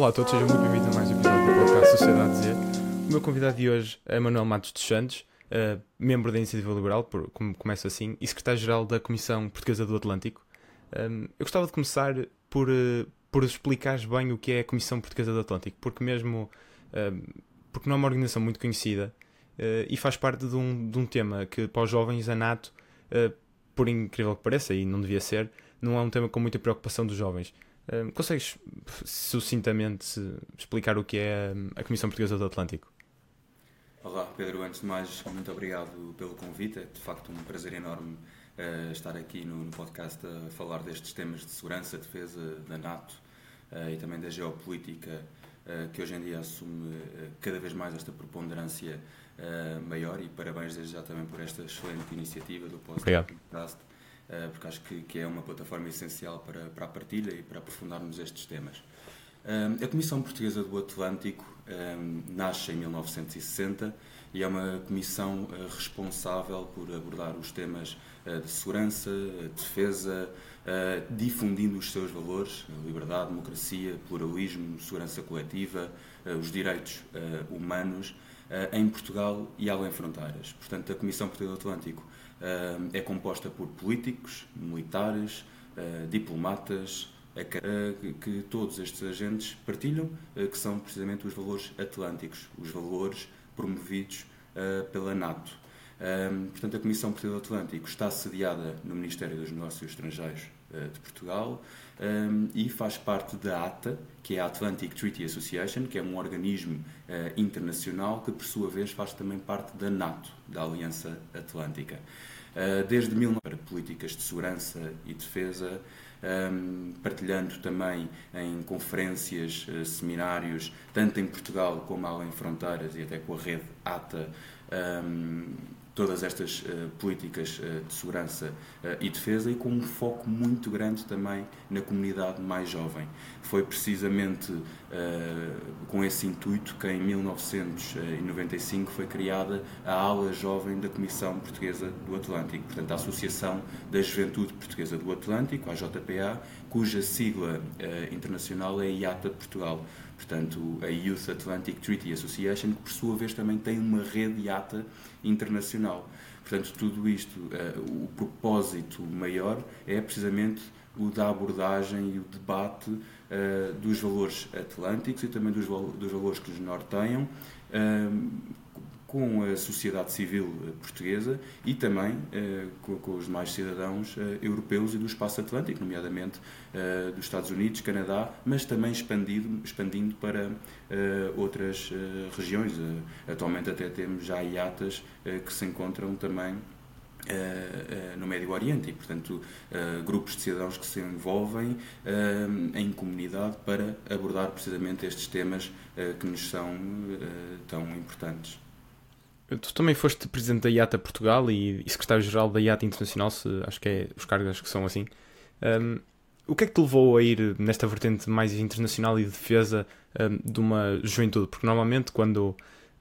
Olá a todos, sejam muito bem-vindos a mais um episódio do podcast Sociedade Z. O meu convidado de hoje é Manuel Matos dos Santos, uh, membro da Iniciativa Liberal, por, como começa assim, e secretário-geral da Comissão Portuguesa do Atlântico. Um, eu gostava de começar por, uh, por explicares bem o que é a Comissão Portuguesa do Atlântico, porque mesmo uh, porque não é uma organização muito conhecida uh, e faz parte de um, de um tema que para os jovens a NATO, por incrível que pareça, e não devia ser, não é um tema com muita preocupação dos jovens. Uh, consegues sucintamente explicar o que é a Comissão Portuguesa do Atlântico? Olá, Pedro. Antes de mais, muito obrigado pelo convite. É de facto um prazer enorme uh, estar aqui no, no, podcast a falar destes temas de segurança, defesa da NATO uh, e também da geopolítica, uh, que hoje em dia assume cada vez mais esta preponderância maior. E parabéns desde já também por esta excelente iniciativa do podcast. Obrigado porque acho que, que é uma plataforma essencial para, para a partilha e para aprofundarmos estes temas. Eh, a Comissão Portuguesa do Atlântico eh, nasce em 1960 e é uma comissão responsável por abordar os temas de segurança, defesa, difundindo os seus valores, liberdade, democracia, pluralismo, segurança coletiva, os direitos humanos em Portugal e além fronteiras. Portanto, a Comissão Portuguesa do Atlântico é composta por políticos, militares, ah, diplomatas, que todos estes agentes partilham, ah, que são precisamente os valores atlânticos, os valores promovidos ah, pela NATO. Portanto, a Comissão Portuguesa do Atlântico está sediada no Ministério dos Negócios Estrangeiros de Portugal e faz parte da ATA, que é a Atlantic Treaty Association, que é um organismo internacional que, por sua vez, faz também parte da NATO, da Aliança Atlântica. Eh, desde 19 para políticas de segurança e defesa, ehm, partilhando também em conferências, seminários, tanto em Portugal como além fronteiras e até com a rede ATA, todas estas uh, políticas uh, de segurança uh, e defesa e com um foco muito grande também na comunidade mais jovem. Foi precisamente com esse intuito que em 1995 foi criada a ala jovem da Comissão Portuguesa do Atlântico, portanto a Associação da Juventude Portuguesa do Atlântico, a JPA, cuja sigla internacional é IATA Portugal portanto, a Youth Atlantic Treaty Association, que por sua vez também tem uma rede IATA internacional. Portanto, tudo isto, uh, o propósito maior é precisamente o da abordagem e o debate uh, dos valores atlânticos e também dos, valores que nos norteiam, uh, com a sociedade civil eh, portuguesa e também eh, com, os demais cidadãos eh, europeus e do espaço atlântico, nomeadamente dos Estados Unidos, Canadá, mas também expandido, expandindo para outras regiões. atualmente até temos já IATAs que se encontram também no Médio Oriente e, portanto, grupos de cidadãos que se envolvem em comunidade para abordar precisamente estes temas que nos são tão importantes. Tu também foste presidente da IATA Portugal e, e secretário-geral da IATA Internacional, se, acho que é os cargos que são assim. Um, o que é que te levou a ir nesta vertente mais internacional e de defesa um, de uma juventude? Porque normalmente quando.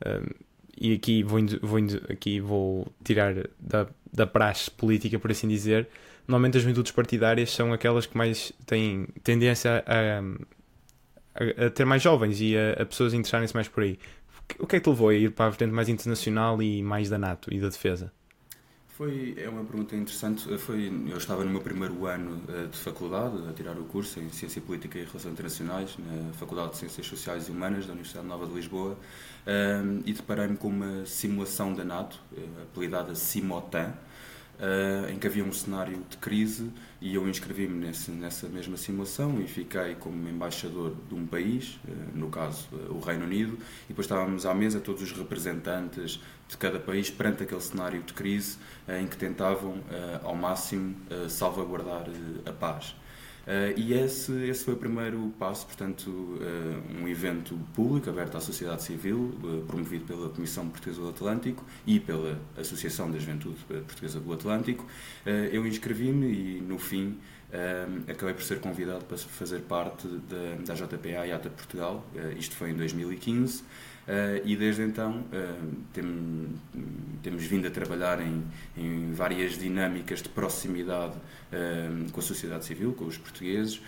Um, e aqui vou, vou, aqui vou tirar da, da praxe política, por assim dizer. Normalmente as juventudes partidárias são aquelas que mais têm tendência a, a, a ter mais jovens e a, a pessoas interessarem-se mais por aí o que é que te levou a ir para a vertente mais internacional e mais da NATO e da defesa? Foi, é uma pergunta interessante. Foi, eu estava no meu primeiro ano eh, de faculdade, a tirar o curso em Ciência Política e Relações Internacionais, na Faculdade de Ciências Sociais e Humanas da Universidade Nova de Lisboa, eh, e deparei-me com uma simulação da NATO, eh, apelidada Simotan, uh, em que havia um cenário de crise e eu inscrevi-me nessa mesma simulação e fiquei como embaixador de um país, uh, no caso uh, o Reino Unido, e depois estávamos à mesa todos os representantes de cada país perante aquele cenário de crise em que tentavam ao máximo salvaguardar a paz. Uh, e esse, esse foi o primeiro passo, portanto, uh, um evento público aberto à sociedade civil, uh, promovido pela Comissão Portuguesa do Atlântico e pela Associação da Juventude Portuguesa do Atlântico. eu inscrevi-me e, no fim, acabei por ser convidado para fazer parte da, da JPA IATA Portugal, isto foi em 2015. Uh, e desde então uh, tem, temos vindo a trabalhar em, em várias dinâmicas de proximidade uh, com a sociedade civil, com os portugueses,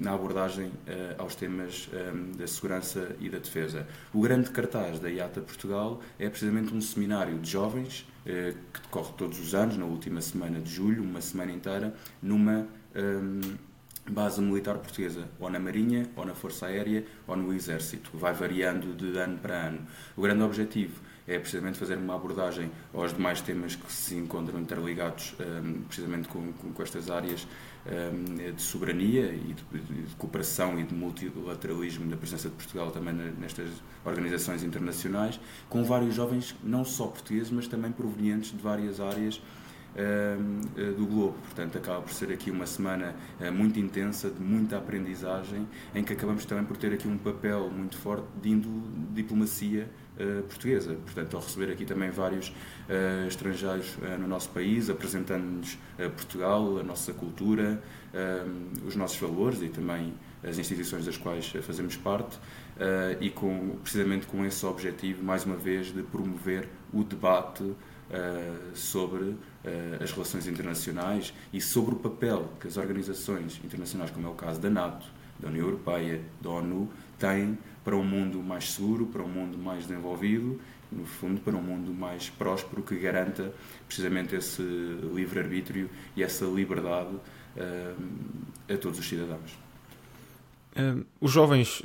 na abordagem aos temas da segurança e da defesa. O grande cartaz da IATA Portugal é precisamente um seminário de jovens que decorre todos os anos, na última semana de julho, uma semana inteira, numa base militar portuguesa, ou na Marinha, ou na Força Aérea, ou no Exército. Vai variando de ano para ano. O grande objetivo é precisamente fazer uma abordagem aos demais temas que se encontram interligados um, precisamente com, com, com, estas áreas um, de soberania e de, de, cooperação e de multilateralismo da presença de Portugal também nestas organizações internacionais, com vários jovens, não só portugueses, mas também provenientes de várias áreas do globo. Portanto, acaba por ser aqui uma semana uh, muito intensa, de muita aprendizagem, em que acabamos também por ter aqui um papel muito forte de diplomacia uh, portuguesa. Portanto, ao receber aqui também vários estrangeiros no nosso país, apresentando-nos Portugal, a nossa cultura, os nossos valores e também as instituições das quais fazemos parte, e com, precisamente com esse objetivo, mais uma vez, de promover o debate uh, sobre uh, as relações internacionais e sobre o papel que as organizações internacionais, como é o caso da NATO, da União Europeia, da ONU, têm para um mundo mais seguro, para um mundo mais desenvolvido, no fundo, para um mundo mais próspero que garanta precisamente esse livre-arbítrio e essa liberdade uh, a todos os cidadãos. os jovens,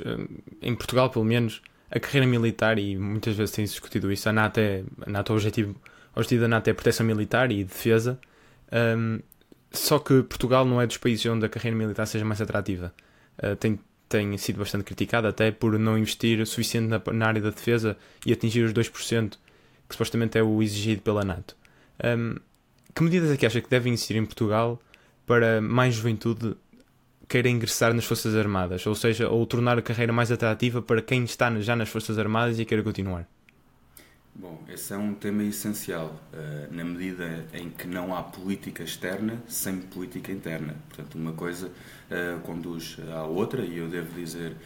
em Portugal pelo menos, a carreira militar, e muitas vezes tem-se discutido isso, a NATO é, a NATO é o objetivo o objetivo da NATO é proteção militar e defesa, um, só que Portugal não é dos países onde a carreira militar seja mais atrativa. Uh, tem, tem sido bastante criticado até por não investir suficiente na, na, área da defesa e atingir os 2%, que supostamente é o exigido pela NATO. Um, que medidas é que acha que devem existir em Portugal para mais juventude queira ingressar nas Forças Armadas? Ou seja, ou tornar a carreira mais atrativa para quem está já nas Forças Armadas e queira continuar? Bom, esse é um tema essencial, uh, na medida em que não há política externa sem política interna. Portanto, uma coisa uh, conduz à outra, e eu devo dizer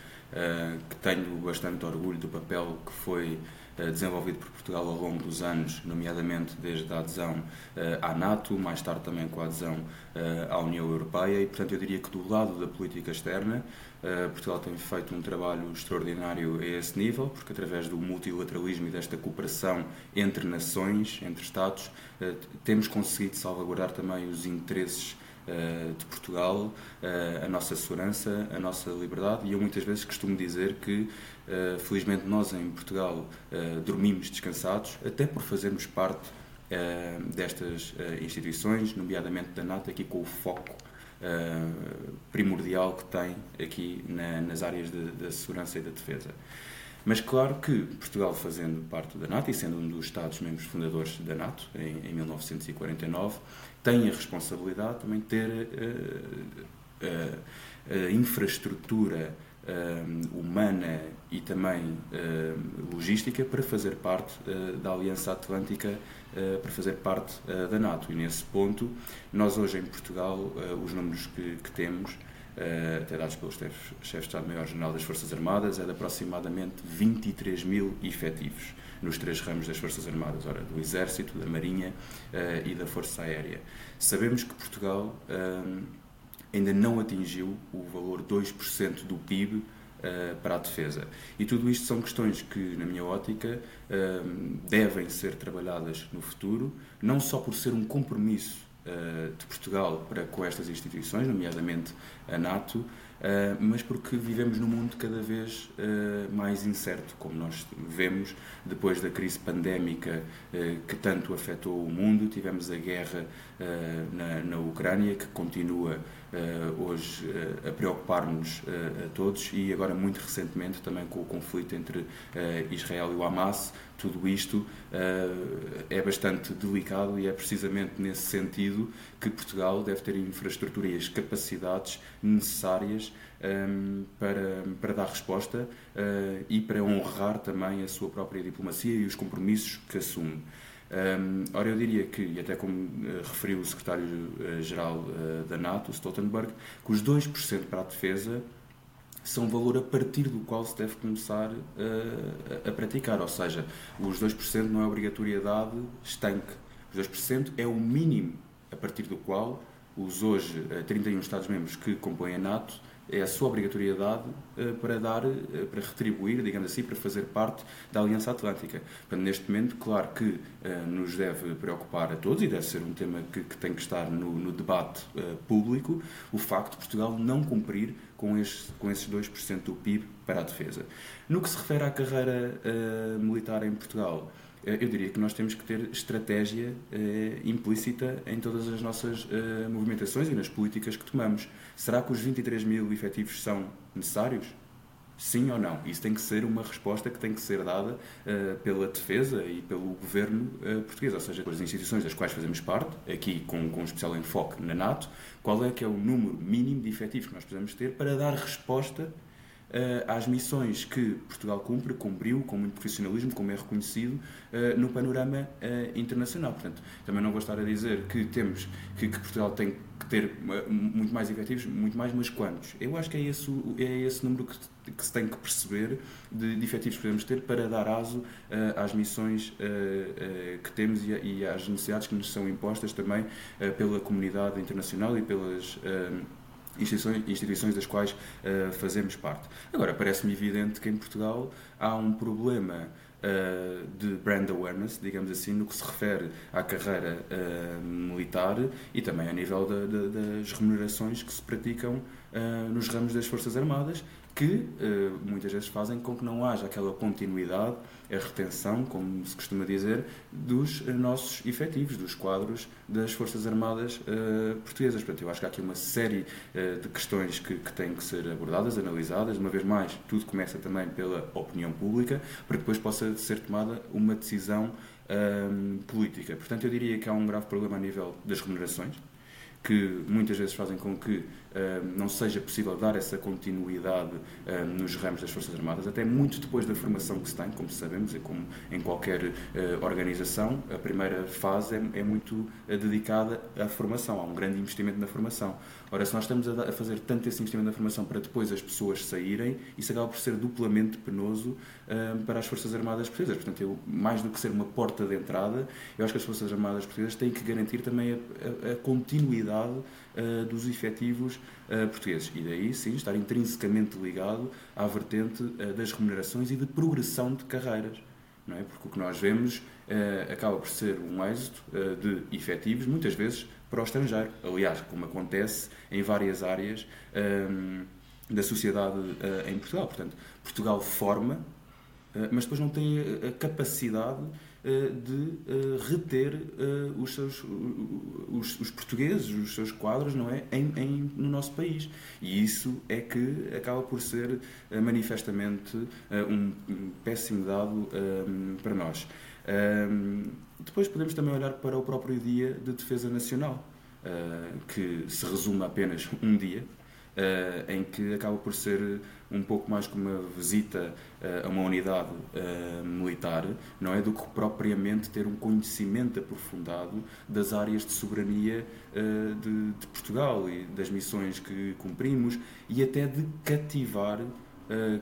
que tenho bastante orgulho do papel que foi desenvolvido por Portugal ao longo dos anos, nomeadamente desde a adesão à NATO, mais tarde também com a adesão à União Europeia, e portanto eu diria que do lado da política externa Portugal tem feito um trabalho extraordinário a esse nível, porque através do multilateralismo e desta cooperação entre nações, entre Estados, temos conseguido salvaguardar também os interesses de Portugal, a nossa segurança, a nossa liberdade. E eu muitas vezes costumo dizer que, felizmente, nós em Portugal dormimos descansados, até por fazermos parte destas instituições, nomeadamente da NATO, aqui com o foco primordial que tem aqui na, nas áreas da segurança e da defesa. Mas claro que Portugal, fazendo parte da NATO e sendo um dos Estados-membros fundadores da NATO, em, 1949, tem a responsabilidade também de ter uh, uh, a infraestrutura humana e também logística para fazer parte da Aliança Atlântica eh, para fazer parte da NATO. E nesse ponto, nós hoje em Portugal, os números que, que temos, até dados pelo chefe, chefe de Estado-Maior-General das Forças Armadas, é de aproximadamente 23 mil efetivos nos três ramos das Forças Armadas, ora, do Exército, da Marinha e da Força Aérea. Sabemos que Portugal ainda não atingiu o valor 2% do PIB uh, para a defesa. E tudo isto são questões que, na minha ótica, uh, devem ser trabalhadas no futuro, não só por ser um compromisso uh, de Portugal para com estas instituições, nomeadamente a NATO, Uh, mas porque vivemos num mundo cada vez uh, mais incerto, como nós vemos depois da crise pandémica uh, que tanto afetou o mundo. Tivemos a guerra na, na, Ucrânia, que continua hoje a preocupar-nos a todos, e agora, muito recentemente, também com o conflito entre Israel e o Hamas. Tudo isto é bastante delicado e é precisamente nesse sentido que Portugal deve ter infraestrutura e as capacidades necessárias um, para, para dar resposta uh, e para honrar também a sua própria diplomacia e os compromissos que assume. Um, ora, eu diria que, e até como uh, referiu o secretário-geral uh, da NATO, Stoltenberg, que os 2% para a defesa são valor a partir do qual se deve começar a, a praticar. Ou seja, os 2% não é obrigatoriedade estanque. Os 2% é o mínimo a partir do qual os hoje 31 Estados-membros que compõem a NATO é a sua obrigatoriedade uh, para dar, uh, para retribuir, digamos assim, para fazer parte da Aliança Atlântica. Portanto, neste momento, claro que nos deve preocupar a todos e deve ser um tema que, que tem que estar no, no debate público o facto de Portugal não cumprir com, este, com esses 2% do PIB para a defesa. No que se refere à carreira militar em Portugal, eh, eu diria que nós temos que ter estratégia eh, implícita em todas as nossas eh, movimentações e nas políticas que tomamos. Será que os 23 mil efetivos são necessários? Sim ou não? Isso tem que ser uma resposta que tem que ser dada pela defesa e pelo governo português, ou seja, pelas instituições das quais fazemos parte, aqui com, com um especial enfoque na NATO, qual é que é o número mínimo de efetivos que nós precisamos ter para dar resposta às missões que Portugal cumpre, cumpriu com muito profissionalismo, como é reconhecido uh, no panorama uh, internacional. Portanto, também não vou estar a dizer que temos que, que Portugal tem que ter muito mais efetivos, muito mais, mas quantos? Eu acho que é esse, é esse número que, que se tem que perceber de, de efetivos que podemos ter para dar aso às missões que temos e, e, às necessidades que nos são impostas também pela comunidade internacional e pelas instituições, instituições das quais uh, fazemos parte. Agora, parece-me evidente que em Portugal há um problema uh, de brand awareness, digamos assim, no que se refere à carreira uh, militar e também a nível das remunerações que se praticam nos ramos das Forças Armadas, que muitas vezes fazem com que não haja aquela continuidade a retenção, como se costuma dizer, dos eh, nossos efetivos, dos quadros das Forças Armadas uh, portuguesas. Portanto, eu acho que há aqui uma série uh, de questões que, que, têm que ser abordadas, analisadas. Uma vez mais, tudo começa também pela opinião pública, para que depois possa ser tomada uma decisão uh, política. Portanto, eu diria que há um grave problema a nível das remunerações, que muitas vezes fazem com que não seja possível dar essa continuidade nos ramos das Forças Armadas, até muito depois da formação que se tem, como sabemos, e como em qualquer eh, organização, a primeira fase é, é muito eh, dedicada à formação, há um grande investimento na formação. Ora, se nós estamos a fazer tanto esse investimento na formação para depois as pessoas saírem, isso acaba por ser duplamente penoso para as Forças Armadas Portuguesas. Portanto, eu, mais do que ser uma porta de entrada, eu acho que as Forças Armadas Portuguesas têm que garantir também a, a, a continuidade uh, dos efetivos uh, portugueses. E daí, sim, estar intrinsecamente ligado à vertente uh, das remunerações e de progressão de carreiras. Não é? Porque o que nós vemos acaba por ser um êxito de efetivos, muitas vezes para o estrangeiro. Aliás, como acontece em várias áreas da sociedade em Portugal. Portanto, Portugal forma, mas depois não tem a capacidade eh, de eh, reter eh, os, seus, os, os, portugueses, os seus quadros, não é? Em, em, no nosso país. E isso é que acaba por ser manifestamente um, péssimo dado para nós. Depois podemos também olhar para o próprio Dia de Defesa Nacional, que se resume apenas um dia, em que acaba por ser um pouco mais como uma visita uh, a uma unidade uh, militar, não é? Do que propriamente ter um conhecimento aprofundado das áreas de soberania uh, de, de, Portugal e das missões que cumprimos e até de cativar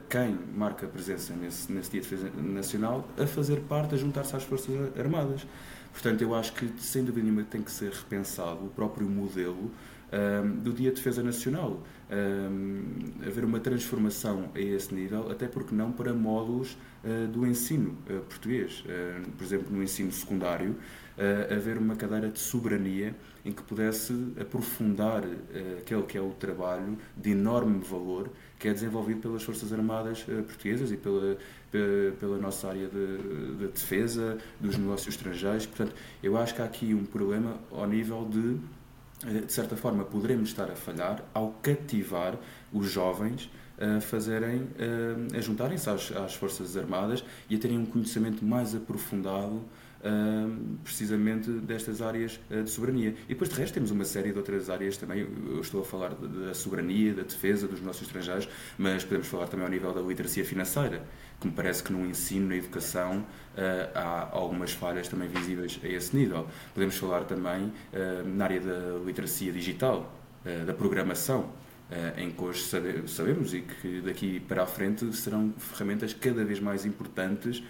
quem marca presença nesse, nesse Dia de Defesa Nacional a fazer parte, a juntar-se às Forças Armadas. Portanto, eu acho que, sem dúvida nenhuma, tem que ser repensado o próprio modelo do Dia de Defesa Nacional uh, haver uma transformação a esse nível, até porque não para módulos uh, do ensino uh, português. Uh, por exemplo, no ensino secundário, haver uma cadeira de soberania em que pudesse aprofundar aquele que é o trabalho de enorme valor que é desenvolvido pelas Forças Armadas portuguesas e pela, pela nossa área de, de defesa, dos negócios estrangeiros. Portanto, eu acho que há aqui um problema ao nível de de certa forma, poderemos estar a falhar ao cativar os jovens a fazerem, a juntarem-se às, às, Forças Armadas e a terem um conhecimento mais aprofundado precisamente destas áreas eh, de soberania. E depois, de resto, temos uma série de outras áreas também. Eu estou a falar da soberania, da defesa dos nossos estrangeiros, mas podemos falar também ao nível da literacia financeira que me parece que no ensino, na educação, uh, há algumas falhas também visíveis a esse nível. Podemos falar também uh, na área da literacia digital, uh, da programação. em que hoje sabe, sabemos e que daqui para a frente serão ferramentas cada vez mais importantes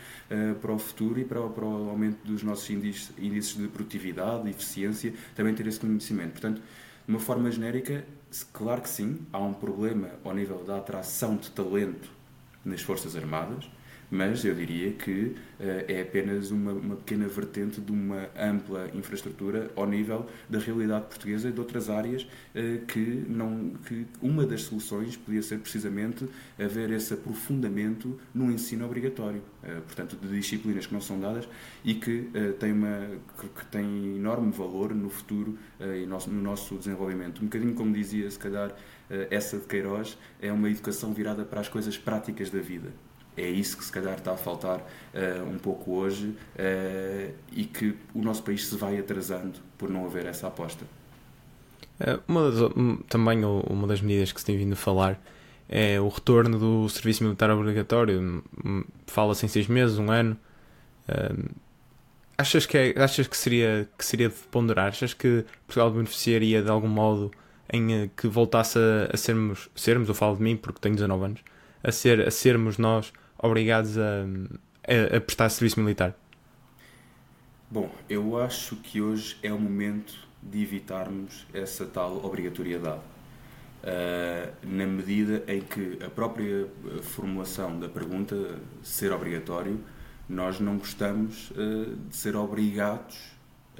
para o futuro e para, para o aumento dos nossos índices, índices de produtividade, eficiência, também ter esse conhecimento. Portanto, de uma forma genérica, claro que sim, há um problema ao nível da atração de talento nas Forças Armadas, mas eu diria que uh, é apenas uma, uma, pequena vertente de uma ampla infraestrutura ao nível da realidade portuguesa e de outras áreas uh, que não que uma das soluções podia ser precisamente haver esse aprofundamento no ensino obrigatório, uh, portanto de disciplinas que não são dadas e que tem uma que, que tem enorme valor no futuro e no, no nosso desenvolvimento. Um bocadinho como dizia se calhar essa de Queiroz é uma educação virada para as coisas práticas da vida é isso que se calhar está a faltar uh, um pouco hoje uh, e que o nosso país se vai atrasando por não haver essa aposta. Eh, uma das, também uma das medidas que se tem vindo a falar é o retorno do serviço militar obrigatório. Fala-se em seis meses, um ano. achas que, é, achas que, seria, que seria de ponderar? Achas que Portugal beneficiaria de algum modo em que voltasse a, a sermos, sermos, eu falo de mim porque tenho 19 anos, a, ser, a sermos nós obrigados a, a, a prestar serviço militar? Bom, eu acho que hoje é o momento de evitarmos essa tal obrigatoriedade. Uh, na medida em que a própria eh, formulação da pergunta, ser obrigatório, nós não gostamos uh, de ser obrigados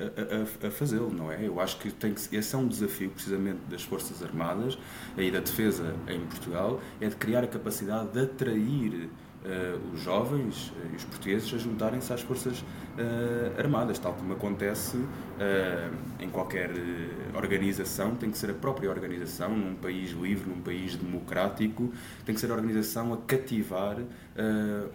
a, a, fazê-lo, não é? Eu acho que, tem que esse é um desafio precisamente das Forças Armadas e da defesa em Portugal, é de criar a capacidade de atrair uh, os jovens uh, e os portugueses a juntarem-se às Forças uh, Armadas, tal como acontece em qualquer organização, tem que ser a própria organização, num país livre, num país democrático, tem que ser a organização a cativar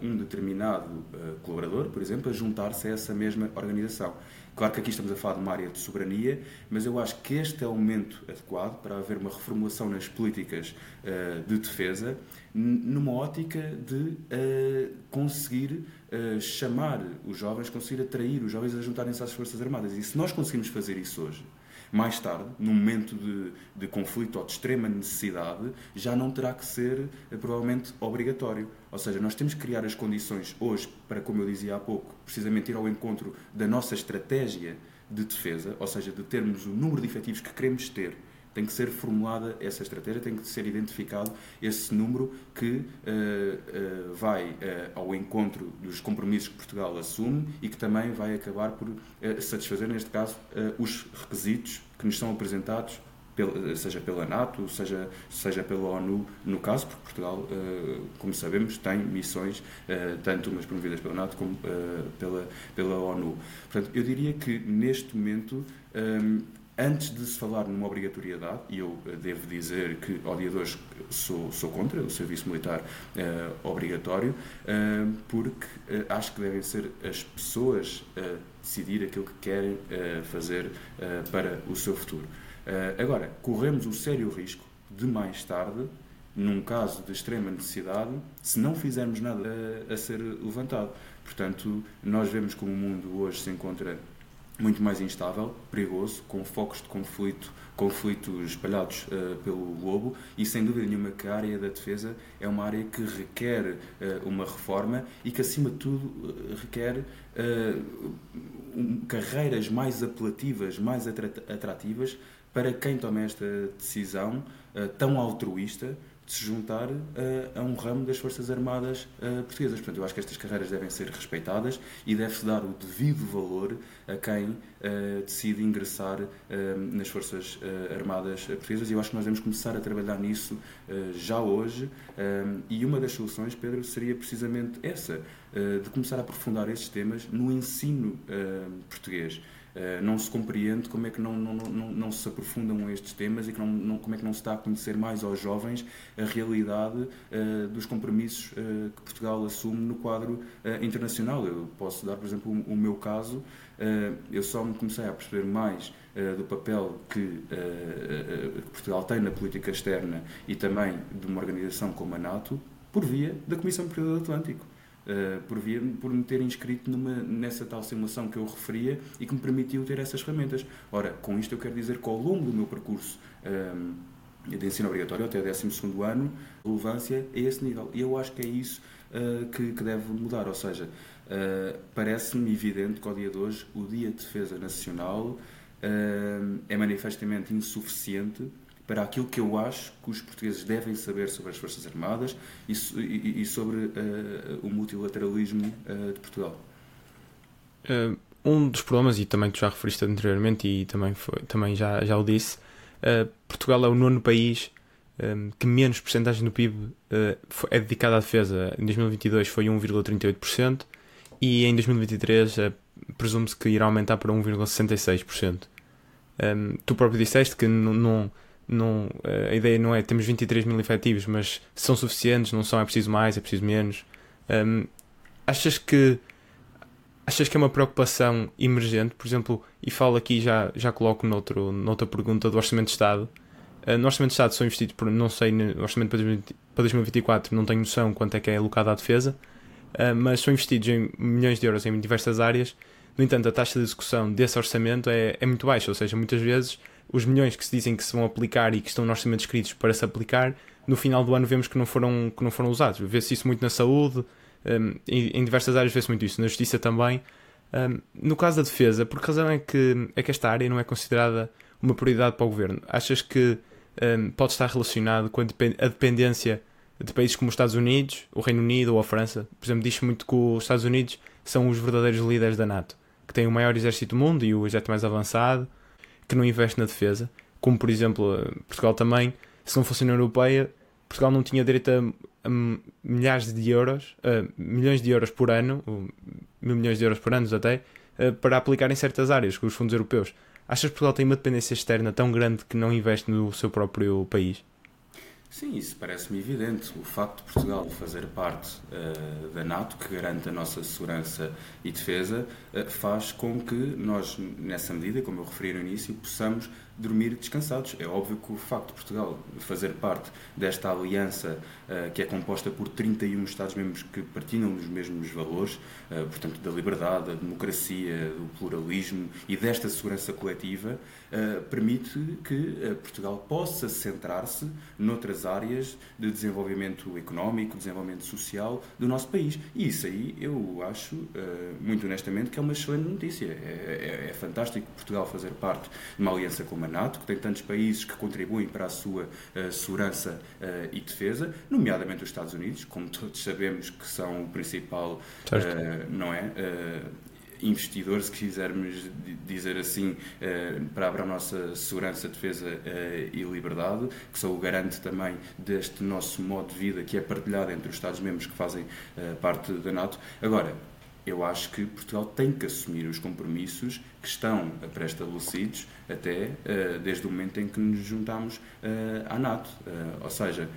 um determinado colaborador, por exemplo, a juntar-se a essa mesma organização. Claro que aqui estamos a falar de uma área de soberania, mas eu acho que este é o momento adequado para haver uma reformulação nas políticas uh, de defesa, numa ótica de uh, conseguir uh, chamar os jovens, conseguir atrair os jovens a juntarem-se às Forças Armadas. E se nós conseguimos fazer isso hoje, mais tarde, num momento de, de conflito ou de extrema necessidade, já não terá que ser eh, provavelmente obrigatório. Ou seja, nós temos que criar as condições hoje para, como eu dizia há pouco, precisamente ir ao encontro da nossa estratégia de defesa, ou seja, de termos o número de efetivos que queremos ter tem que ser formulada essa estratégia, tem que ser identificado esse número que uh, uh, vai uh, ao encontro dos compromissos que Portugal assume e que também vai acabar por satisfazer, neste caso, os requisitos que nos são apresentados seja pela NATO, seja, seja pela ONU, no caso, porque Portugal, como sabemos, tem missões, tanto umas promovidas pela NATO como pela, pela ONU. Portanto, eu diria que neste momento antes de se falar numa obrigatoriedade, e eu eh, devo dizer que ao dia de hoje sou, sou contra o serviço militar uh, obrigatório, uh, porque uh, acho que devem ser as pessoas a decidir aquilo que querem fazer para o seu futuro. agora, corremos o sério risco de mais tarde, num caso de extrema necessidade, se não fizermos nada a, a ser levantado. Portanto, nós vemos como o mundo hoje se encontra muito mais instável, perigoso, com focos de conflito, conflitos espalhados uh, pelo globo e sem dúvida nenhuma que a área da defesa é uma área que requer uh, uma reforma e que acima de tudo uh, requer um, carreiras mais apelativas, mais atrativas para quem toma esta decisão tão altruísta de se juntar a, a um ramo das Forças Armadas uh, portuguesas. Portanto, eu acho que estas carreiras devem ser respeitadas e deve-se dar o devido valor a quem uh, decide ingressar uh, nas Forças Armadas portuguesas e eu acho que nós devemos começar a trabalhar nisso já hoje e uma das soluções, Pedro, seria precisamente essa, de começar a aprofundar esses temas no ensino português. Eh, não se compreende como é que não, não, não, não se aprofundam estes temas e que não, não, como é que não se está a conhecer mais aos jovens a realidade uh, dos compromissos uh, que Portugal assume no quadro internacional. Eu posso dar, por exemplo, o, o meu caso. eu só me comecei a perceber mais do papel que Portugal tem na política externa e também de uma organização como a NATO por via da Comissão Imperial do Atlântico. Uh, por, via, por me ter inscrito numa, nessa tal simulação que eu referia e que me permitiu ter essas ferramentas. Ora, com isto eu quero dizer que ao longo do meu percurso uh, de ensino obrigatório até 12 ano, relevância a esse nível. E eu acho que é isso uh, que, que, deve mudar, ou seja, uh, parece-me evidente que ao dia de hoje o Dia de Defesa Nacional é manifestamente insuficiente para aquilo que eu acho que os portugueses devem saber sobre as Forças Armadas e, e, e sobre o multilateralismo de Portugal. um dos problemas, e também tu já referiste anteriormente e também, foi, também já, já o disse, Uh, Portugal é o nono país um, que menos porcentagem do PIB uh, é dedicada à defesa. Em 2022 foi 1,38% e em 2023 uh, eh, presume-se que irá aumentar para 1,66%. Um, tu próprio disseste que não, não, não a ideia não é temos 23 mil efetivos, mas são suficientes, não são, é preciso mais, é preciso menos. Um, achas que achas que é uma preocupação emergente? Por exemplo, e falo aqui, já, já coloco noutro, noutra pergunta do Orçamento de Estado. Uh, no Orçamento de Estado são investidos, por, não sei, no Orçamento para 2024, não tenho noção quanto é que é alocado à defesa, uh, mas são investidos em milhões de euros em diversas áreas. No entanto, a taxa de execução desse orçamento é, é muito baixa, ou seja, muitas vezes os milhões que se dizem que se vão aplicar e que estão no orçamento escritos para se aplicar, no final do ano vemos que não foram, que não foram usados. Vê-se isso muito na saúde, um, em, em, diversas áreas vê-se muito isso, na justiça também. Um, no caso da defesa, por que razão é que, é que esta área não é considerada uma prioridade para o governo? Achas que um, pode estar relacionado com a dependência de países como os Estados Unidos, o Reino Unido ou a França? Por exemplo, diz muito que os Estados Unidos são os verdadeiros líderes da NATO, que têm o maior exército do mundo e o exército mais avançado, que não investe na defesa, como por exemplo Portugal também, se não fosse a União Europeia, Portugal não tinha direito a milhares de euros, milhões de euros por ano, mil milhões de euros por ano até, uh, para aplicar em certas áreas com os fundos europeus. Achas que Portugal tem uma dependência externa tão grande que não investe no seu próprio país? Sim, isso parece-me evidente. O facto de Portugal fazer parte uh, da NATO, que garante a nossa segurança e defesa, uh, faz com que nós, nessa medida, como eu referi no início, possamos dormir descansados. É óbvio que o facto de Portugal fazer parte desta aliança uh, que é composta por 31 Estados-membros que partilham os mesmos valores, portanto, da liberdade, da democracia, do pluralismo e desta segurança coletiva, uh, permite que Portugal possa centrar-se noutras áreas de desenvolvimento económico, desenvolvimento social do nosso país. E isso aí eu acho, muito honestamente, que é uma excelente notícia. É, é, é fantástico Portugal fazer parte de uma aliança como a NATO, que tem tantos países que contribuem para a sua segurança e defesa, nomeadamente os Estados Unidos, como todos sabemos que são o principal, não é? Investidor, se quisermos dizer assim, para a nossa segurança, defesa e liberdade, que são o garante também deste nosso modo de vida que é partilhado entre os Estados-membros que fazem parte da NATO. Agora, eu acho que Portugal tem que assumir os compromissos que estão pré-estabelecidos até desde o momento em que nos juntamos à NATO. Ou seja,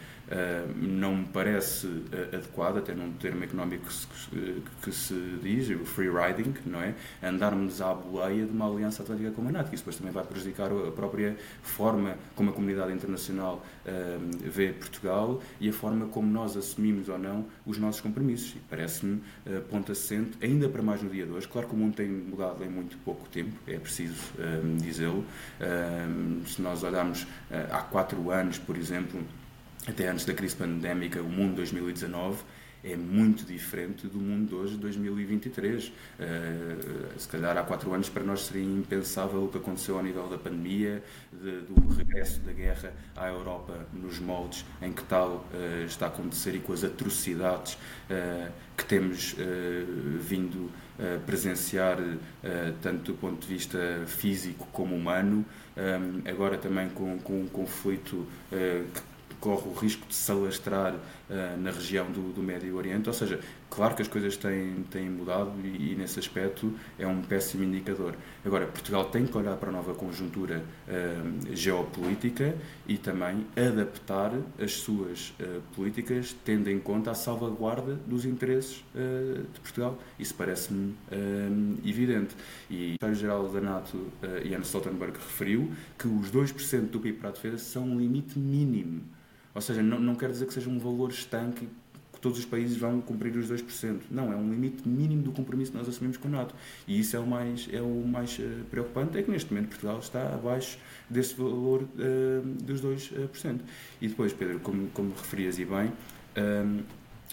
não me parece adequado, até num termo económico que se, que se, diz, o free riding, não é? Andarmos à boleia de uma aliança atlântica como a NATO, isso depois também vai prejudicar a própria forma como a comunidade internacional vê Portugal e a forma como nós assumimos ou não os nossos compromissos. E parece-me uh, ponto assente, ainda para mais no dia de hoje. Claro que o mundo tem mudado em muito pouco tempo, é preciso dizê-lo. Se nós olharmos uh, há quatro anos, por exemplo, até antes da crise pandémica, o mundo 2019 é muito diferente do mundo de hoje, 2023. Uh, se calhar há quatro anos para nós seria impensável o que aconteceu ao nível da pandemia, de, do regresso da guerra à Europa nos moldes em que tal uh, está a acontecer e com as atrocidades uh, que temos vindo a presenciar, tanto do ponto de vista físico como humano. Um, agora também com, com um conflito que corre o risco de se alastrar uh, na região do, do, Médio Oriente. Ou seja, claro que as coisas têm, têm mudado e, e, nesse aspecto é um péssimo indicador. Agora, Portugal tem que olhar para a nova conjuntura uh, geopolítica e também adaptar as suas uh, políticas tendo em conta a salvaguarda dos interesses de Portugal. Isso parece-me evidente. E o secretário-geral da NATO, Jens Stoltenberg, referiu que os 2% do PIB para a defesa são um limite mínimo ou seja, não, não quer dizer que seja um valor estanque todos os países vão cumprir os 2%. Não, é um limite mínimo do compromisso que nós assumimos com a NATO. E isso é o mais, é o mais uh, preocupante, é que neste momento Portugal está abaixo desse valor uh, dos 2%. E depois, Pedro, como, como referias e bem,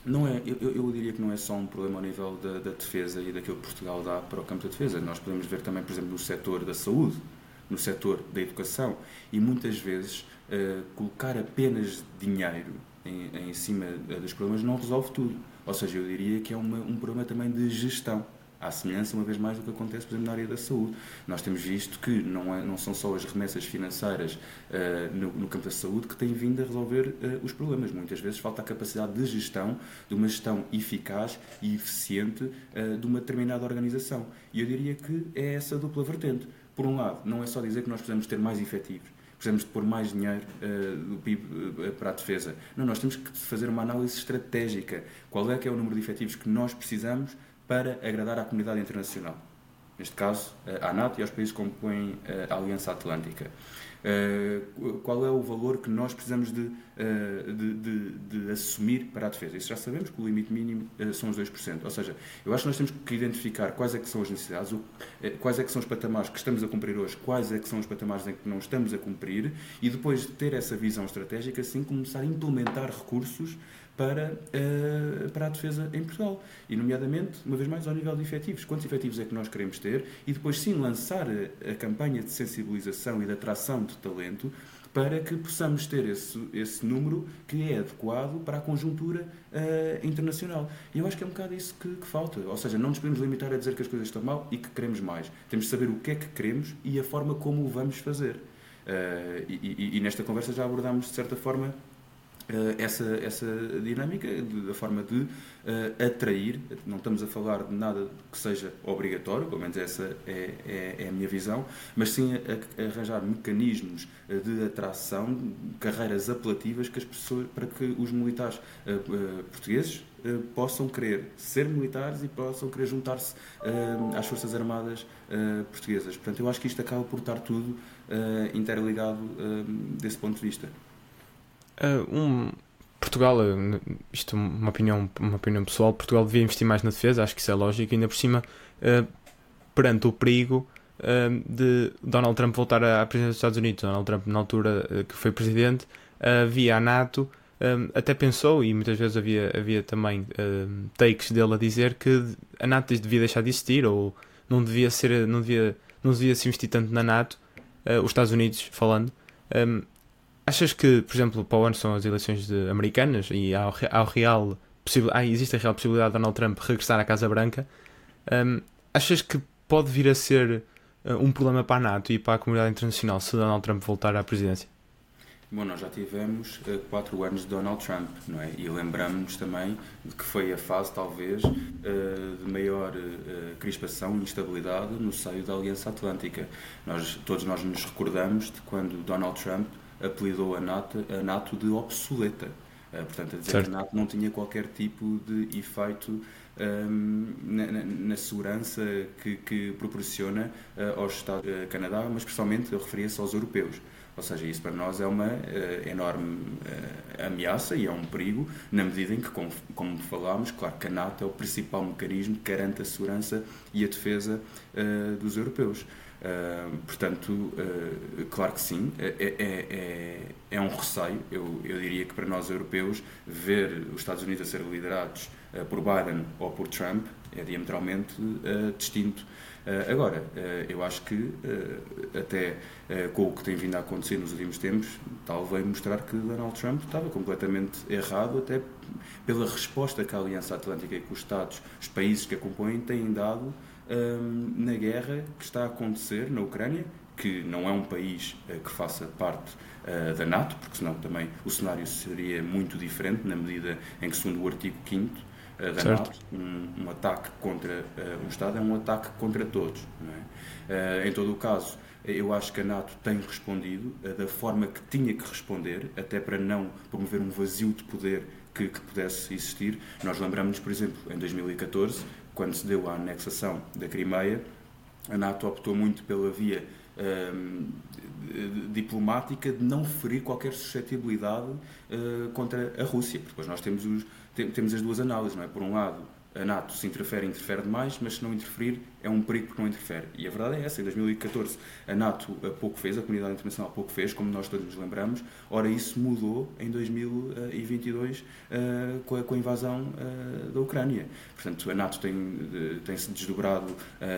não é, eu, eu, diria que não é só um problema ao nível da, da, defesa e daquilo que Portugal dá para o campo da defesa. Nós podemos ver também, por exemplo, no setor da saúde, no setor da educação, e muitas vezes uh, colocar apenas dinheiro em, em cima dos problemas não resolve tudo. Ou seja, eu diria que é uma, um problema também de gestão à semelhança, uma vez mais, do que acontece, por exemplo, na área da saúde. Nós temos visto que não, é, não são só as remessas financeiras uh, no, no, campo da saúde que têm vindo a resolver uh, os problemas. Muitas vezes falta a capacidade de gestão, de uma gestão eficaz e eficiente uh, de uma determinada organização. E eu diria que é essa dupla vertente. Por um lado, não é só dizer que nós precisamos ter mais efetivos, precisamos de pôr mais dinheiro uh, do PIB uh, para a defesa. Não, nós temos que fazer uma análise estratégica. Qual é que é o número de efetivos que nós precisamos para agradar à comunidade internacional. Neste caso, à NATO e aos países que compõem a Aliança Atlântica. Qual é o valor que nós precisamos de, de, de, de, assumir para a defesa? Isso já sabemos que o limite mínimo são os 2%. Ou seja, eu acho que nós temos que identificar quais é que são as necessidades, quais é que são os patamares que estamos a cumprir hoje, quais é que são os patamares em que não estamos a cumprir e depois de ter essa visão estratégica, sim, começar a implementar recursos para, uh, para a defesa em Portugal. E, nomeadamente, uma vez mais, ao nível de efetivos. Quantos efetivos é que nós queremos ter? E depois, sim, lançar a, a campanha de sensibilização e de atração de talento para que possamos ter esse, esse número que é adequado para a conjuntura uh, internacional. E eu acho que é um bocado isso que, que, falta. Ou seja, não nos podemos limitar a dizer que as coisas estão mal e que queremos mais. Temos de saber o que é que queremos e a forma como o vamos fazer. Uh, e, e, e, nesta conversa já abordámos, de certa forma, eh, essa, essa dinâmica, da forma de uh, atrair, não estamos a falar de nada que seja obrigatório, pelo menos essa é, é, é a minha visão, mas sim a, a arranjar mecanismos eh, de atração, carreiras apelativas que as pessoas, para que os militares uh, uh, portugueses possam querer ser militares e possam querer juntar-se às Forças Armadas portuguesas. Portanto, eu acho que isto acaba por estar tudo interligado desse ponto de vista. Uh, um, Portugal, uh, isto é uma opinião, uma opinião pessoal, Portugal devia investir mais na defesa, acho que isso é lógico, ainda por cima, uh, perante o perigo uh, de Donald Trump voltar à presidência dos Estados Unidos. Donald Trump, na altura que foi presidente, via a NATO, até pensou, e muitas vezes havia, havia também takes dele a dizer que a NATO devia deixar de existir, ou não devia ser, não devia, não devia se investir tanto na NATO, os Estados Unidos falando. Um, Achas que, por exemplo, para o ano são as eleições de, americanas e há, há real ah, existe a real possibilidade de Donald Trump regressar à Casa Branca? Um, achas que pode vir a ser uh, um problema para a NATO e para a comunidade internacional se Donald Trump voltar à presidência? Bom, nós já tivemos uh, quatro anos de Donald Trump, não é? E lembramos-nos também de que foi a fase, talvez, uh, de maior uh, crispação e instabilidade no seio da Aliança Atlântica. Nós, todos nós nos recordamos de quando Donald Trump apelidou a NATO, a NATO de obsoleta. Uh, portanto, a dizer certo. que a NATO não tinha qualquer tipo de efeito um, na, na, na, segurança que, que proporciona uh, aos Estados uh, Canadá, mas principalmente eu referia-se aos europeus. Ou seja, isso para nós é uma uh, enorme ameaça e é um perigo, na medida em que, como, como, falámos, claro que a NATO é o principal mecanismo que garante a segurança e a defesa dos europeus. Uh, portanto, uh, claro que sim, é, é, é, é, um receio. Eu, eu diria que para nós europeus, ver os Estados Unidos a ser liderados uh, por Biden ou por Trump é diametralmente distinto. agora, eu acho que, até com o que tem vindo a acontecer nos últimos tempos, tal veio mostrar que Donald Trump estava completamente errado, até pela resposta que a Aliança Atlântica e que os Estados, os países que a compõem, têm dado na guerra que está a acontecer na Ucrânia, que não é um país uh, que faça parte uh, da NATO, porque senão também o cenário seria muito diferente, na medida em que, segundo o artigo 5 uh, da certo. NATO, um, um, ataque contra um Estado é um ataque contra todos. É? em todo o caso, eu acho que a NATO tem respondido da forma que tinha que responder, até para não promover um vazio de poder que, que, pudesse existir. Nós lembramos, por exemplo, em 2014, quando se deu a anexação da Crimeia, a NATO optou muito pela via um, diplomática de não ferir qualquer suscetibilidade uh, contra a Rússia. Porque depois nós temos, os, temos as duas análises, não é? Por um lado, a NATO se interfere, interfere demais, mas se não interferir é um perigo porque não interfere. E a verdade é essa, em 2014 a NATO pouco fez, a comunidade internacional pouco fez, como nós todos nos lembramos, ora isso mudou em 2022 uh, eh, com, a, invasão uh, da Ucrânia. Portanto, a NATO tem, uh, tem se desdobrado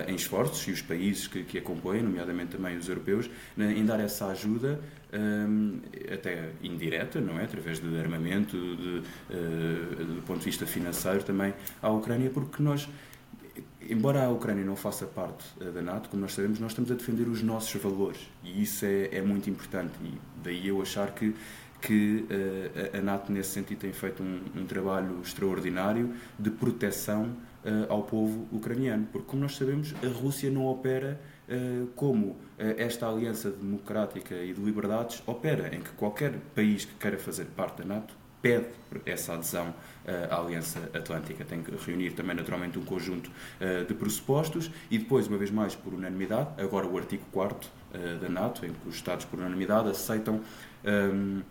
em esforços e os países que, que a compõem, nomeadamente também os europeus, em dar essa ajuda um, até indireta, não é? Através de armamento, de, uh, do ponto de vista financeiro também à Ucrânia, porque nós, embora a Ucrânia não faça parte uh, da NATO, como nós sabemos, nós estamos a defender os nossos valores. E isso é, é muito importante. E daí eu achar que que uh, a NATO nesse sentido tem feito um, um trabalho extraordinário de proteção ao povo ucraniano, porque como nós sabemos a Rússia não opera eh, como eh, esta aliança democrática e de liberdades opera, em que qualquer país que queira fazer parte da NATO pede essa adesão eh, à Aliança Atlântica. Tem que reunir também, naturalmente, um conjunto de pressupostos e depois, uma vez mais, por unanimidade, agora o artigo 4 da NATO, em que os Estados, por unanimidade, aceitam ehm,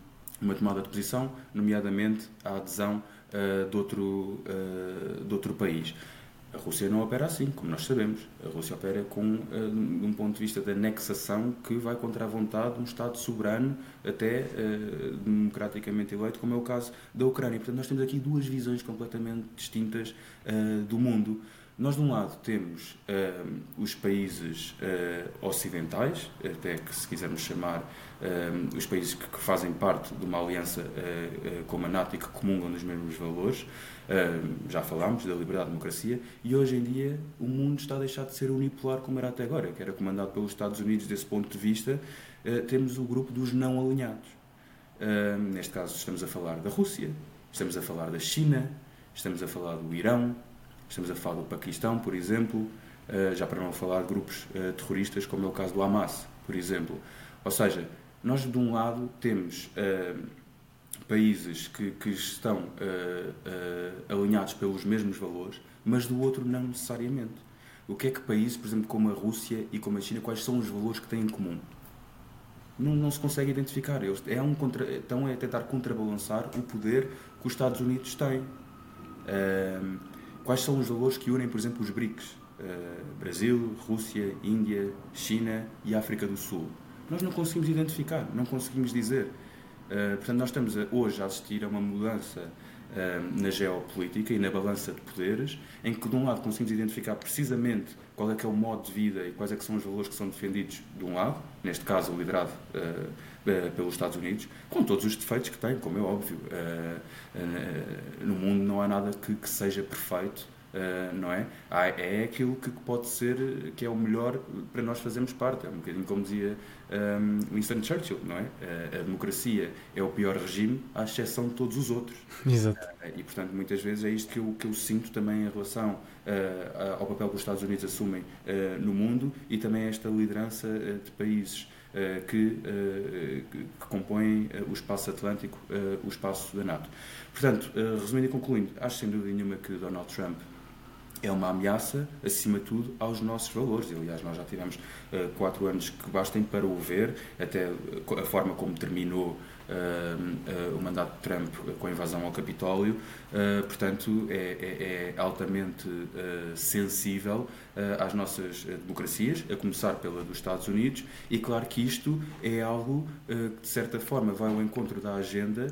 uma tomada de posição, nomeadamente a adesão de, outro, de outro país. A Rússia não opera assim, como nós sabemos. A Rússia opera com, uh, de um ponto de vista de anexação que vai contra a vontade de um Estado soberano, até uh, democraticamente eleito, como é o caso da Ucrânia. Portanto, nós temos aqui duas visões completamente distintas uh, do mundo. Nós, de um lado, temos os países ocidentais, até que se quisermos chamar os países que, que, fazem parte de uma aliança como a NATO e que comungam dos mesmos valores. Já falámos da liberdade e democracia, e hoje em dia o mundo está a deixar de ser unipolar como era até agora, que era comandado pelos Estados Unidos desse ponto de vista. temos o grupo dos não alinhados. neste caso, estamos a falar da Rússia, estamos a falar da China, estamos a falar do Irão Estamos a falar do Paquistão, por exemplo, já para não falar de grupos terroristas, como é o caso do Hamas, por exemplo. Ou seja, nós de um lado temos países que, que estão alinhados pelos mesmos valores, mas do outro não necessariamente. O que é que países, por exemplo, como a Rússia e como a China, quais são os valores que têm em comum? Não, não se consegue identificar. Eles é um contra, estão a tentar contrabalançar o poder que os Estados Unidos têm. Quais são os valores que unem, por exemplo, os BRICS? Uh, Brasil, Rússia, Índia, China e África do Sul. Nós não conseguimos identificar, não conseguimos dizer. Uh, portanto, nós estamos hoje a assistir a uma mudança uh, na geopolítica e na balança de poderes, em que, de um lado, conseguimos identificar precisamente qual é que é o modo de vida e quais é que são os valores que são defendidos de um lado, neste caso liderado pelos Estados Unidos, com todos os defeitos que tem, como é óbvio. no mundo não há nada que, que seja perfeito. Uh, não é? é aquilo que pode ser, que é o melhor para nós fazermos parte. É um bocadinho como dizia um, Winston Churchill, não é? Uh, a democracia é o pior regime, à exceção de todos os outros. Exato. Uh, e, portanto, muitas vezes é isto que eu, que eu sinto também em relação ao papel que os Estados Unidos assumem no mundo e também esta liderança de países que, que, compõem o espaço atlântico, o espaço da NATO. Portanto, resumindo e concluindo, acho sem dúvida nenhuma que Donald Trump é uma ameaça, acima de tudo, aos nossos valores. Aliás, nós já tivemos uh, quatro anos que bastem para o ver, até a forma como terminou uh, uh, o mandato de Trump com a invasão ao Capitólio, portanto, é, é, é altamente sensível às nossas democracias, a começar pela dos Estados Unidos, e claro que isto é algo que, de certa forma, vai ao encontro da agenda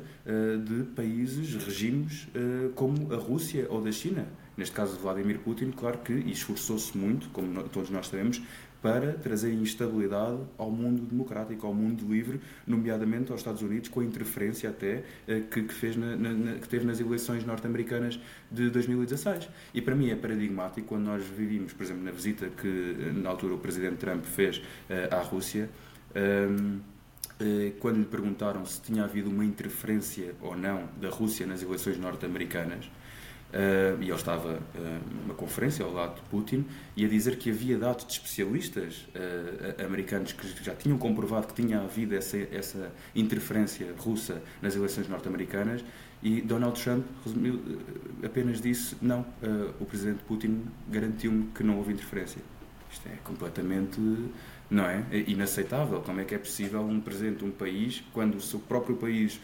de países, regimes como a Rússia ou da China neste caso Vladimir Putin, claro que esforçou-se muito, como todos nós sabemos, para trazer instabilidade ao mundo democrático, ao mundo livre, nomeadamente aos Estados Unidos, com a interferência até eh, que, que fez na, na, que teve nas eleições norte-americanas de 2016. E para mim é paradigmático quando nós vivimos, por exemplo, na visita que eh, na altura o presidente Trump fez uh, à Rússia. Um, ehm, quando lhe perguntaram se tinha havido uma interferência ou não da Rússia nas eleições norte-americanas, Uh, e ele estava uh, numa conferência ao lado de Putin e a dizer que havia dados de especialistas uh, americanos que já tinham comprovado que tinha havido essa, essa interferência russa nas eleições norte-americanas e Donald Trump resumiu, apenas disse não, o presidente Putin garantiu-me que não houve interferência. Isto é completamente não é? é inaceitável. Como é que é possível um presidente de um país, quando o seu próprio país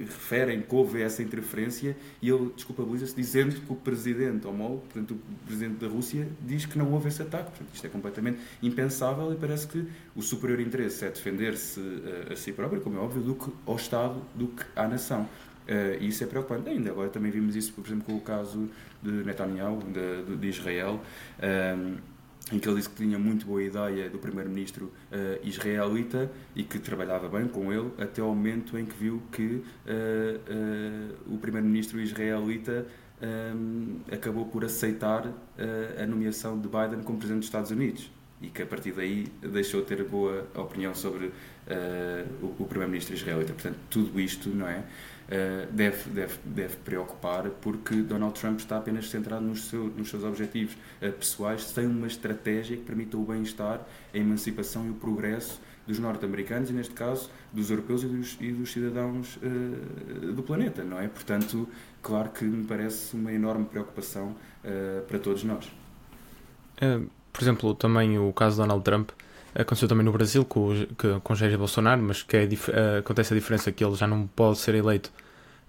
referem que houve essa interferência e ele desculpabiliza-se dizendo que o presidente homólogo, portanto o presidente da Rússia, diz que não houve esse ataque. Portanto, isto é completamente impensável e parece que o superior interesse é defender-se eh, a si próprio, como é óbvio, do que ao Estado, do que à nação. Uh, e isso é preocupante ainda. Agora também vimos isso, por exemplo, com o caso de Netanyahu, de, de Israel. Uh, em que ele disse que tinha muito boa ideia do primeiro-ministro uh, israelita e que trabalhava bem com ele, até ao momento em que viu que uh, uh, o primeiro-ministro israelita um, acabou por aceitar a nomeação de Biden como presidente dos Estados Unidos e que a partir daí deixou de ter boa opinião sobre o, o primeiro-ministro israelita. Portanto, tudo isto, não é? Eh, deve, deve, deve preocupar porque Donald Trump está apenas centrado nos, seu, nos seus objetivos uh, pessoais sem uma estratégia que permita o bem-estar, a emancipação e o progresso dos norte-americanos e, neste caso, dos europeus e dos, e dos cidadãos uh, do planeta, não é? Portanto, claro que me parece uma enorme preocupação para todos nós. por exemplo, também o caso de Donald Trump Aconteceu também no Brasil com, com Jair Bolsonaro, mas que é, uh, acontece a diferença que ele já não pode ser eleito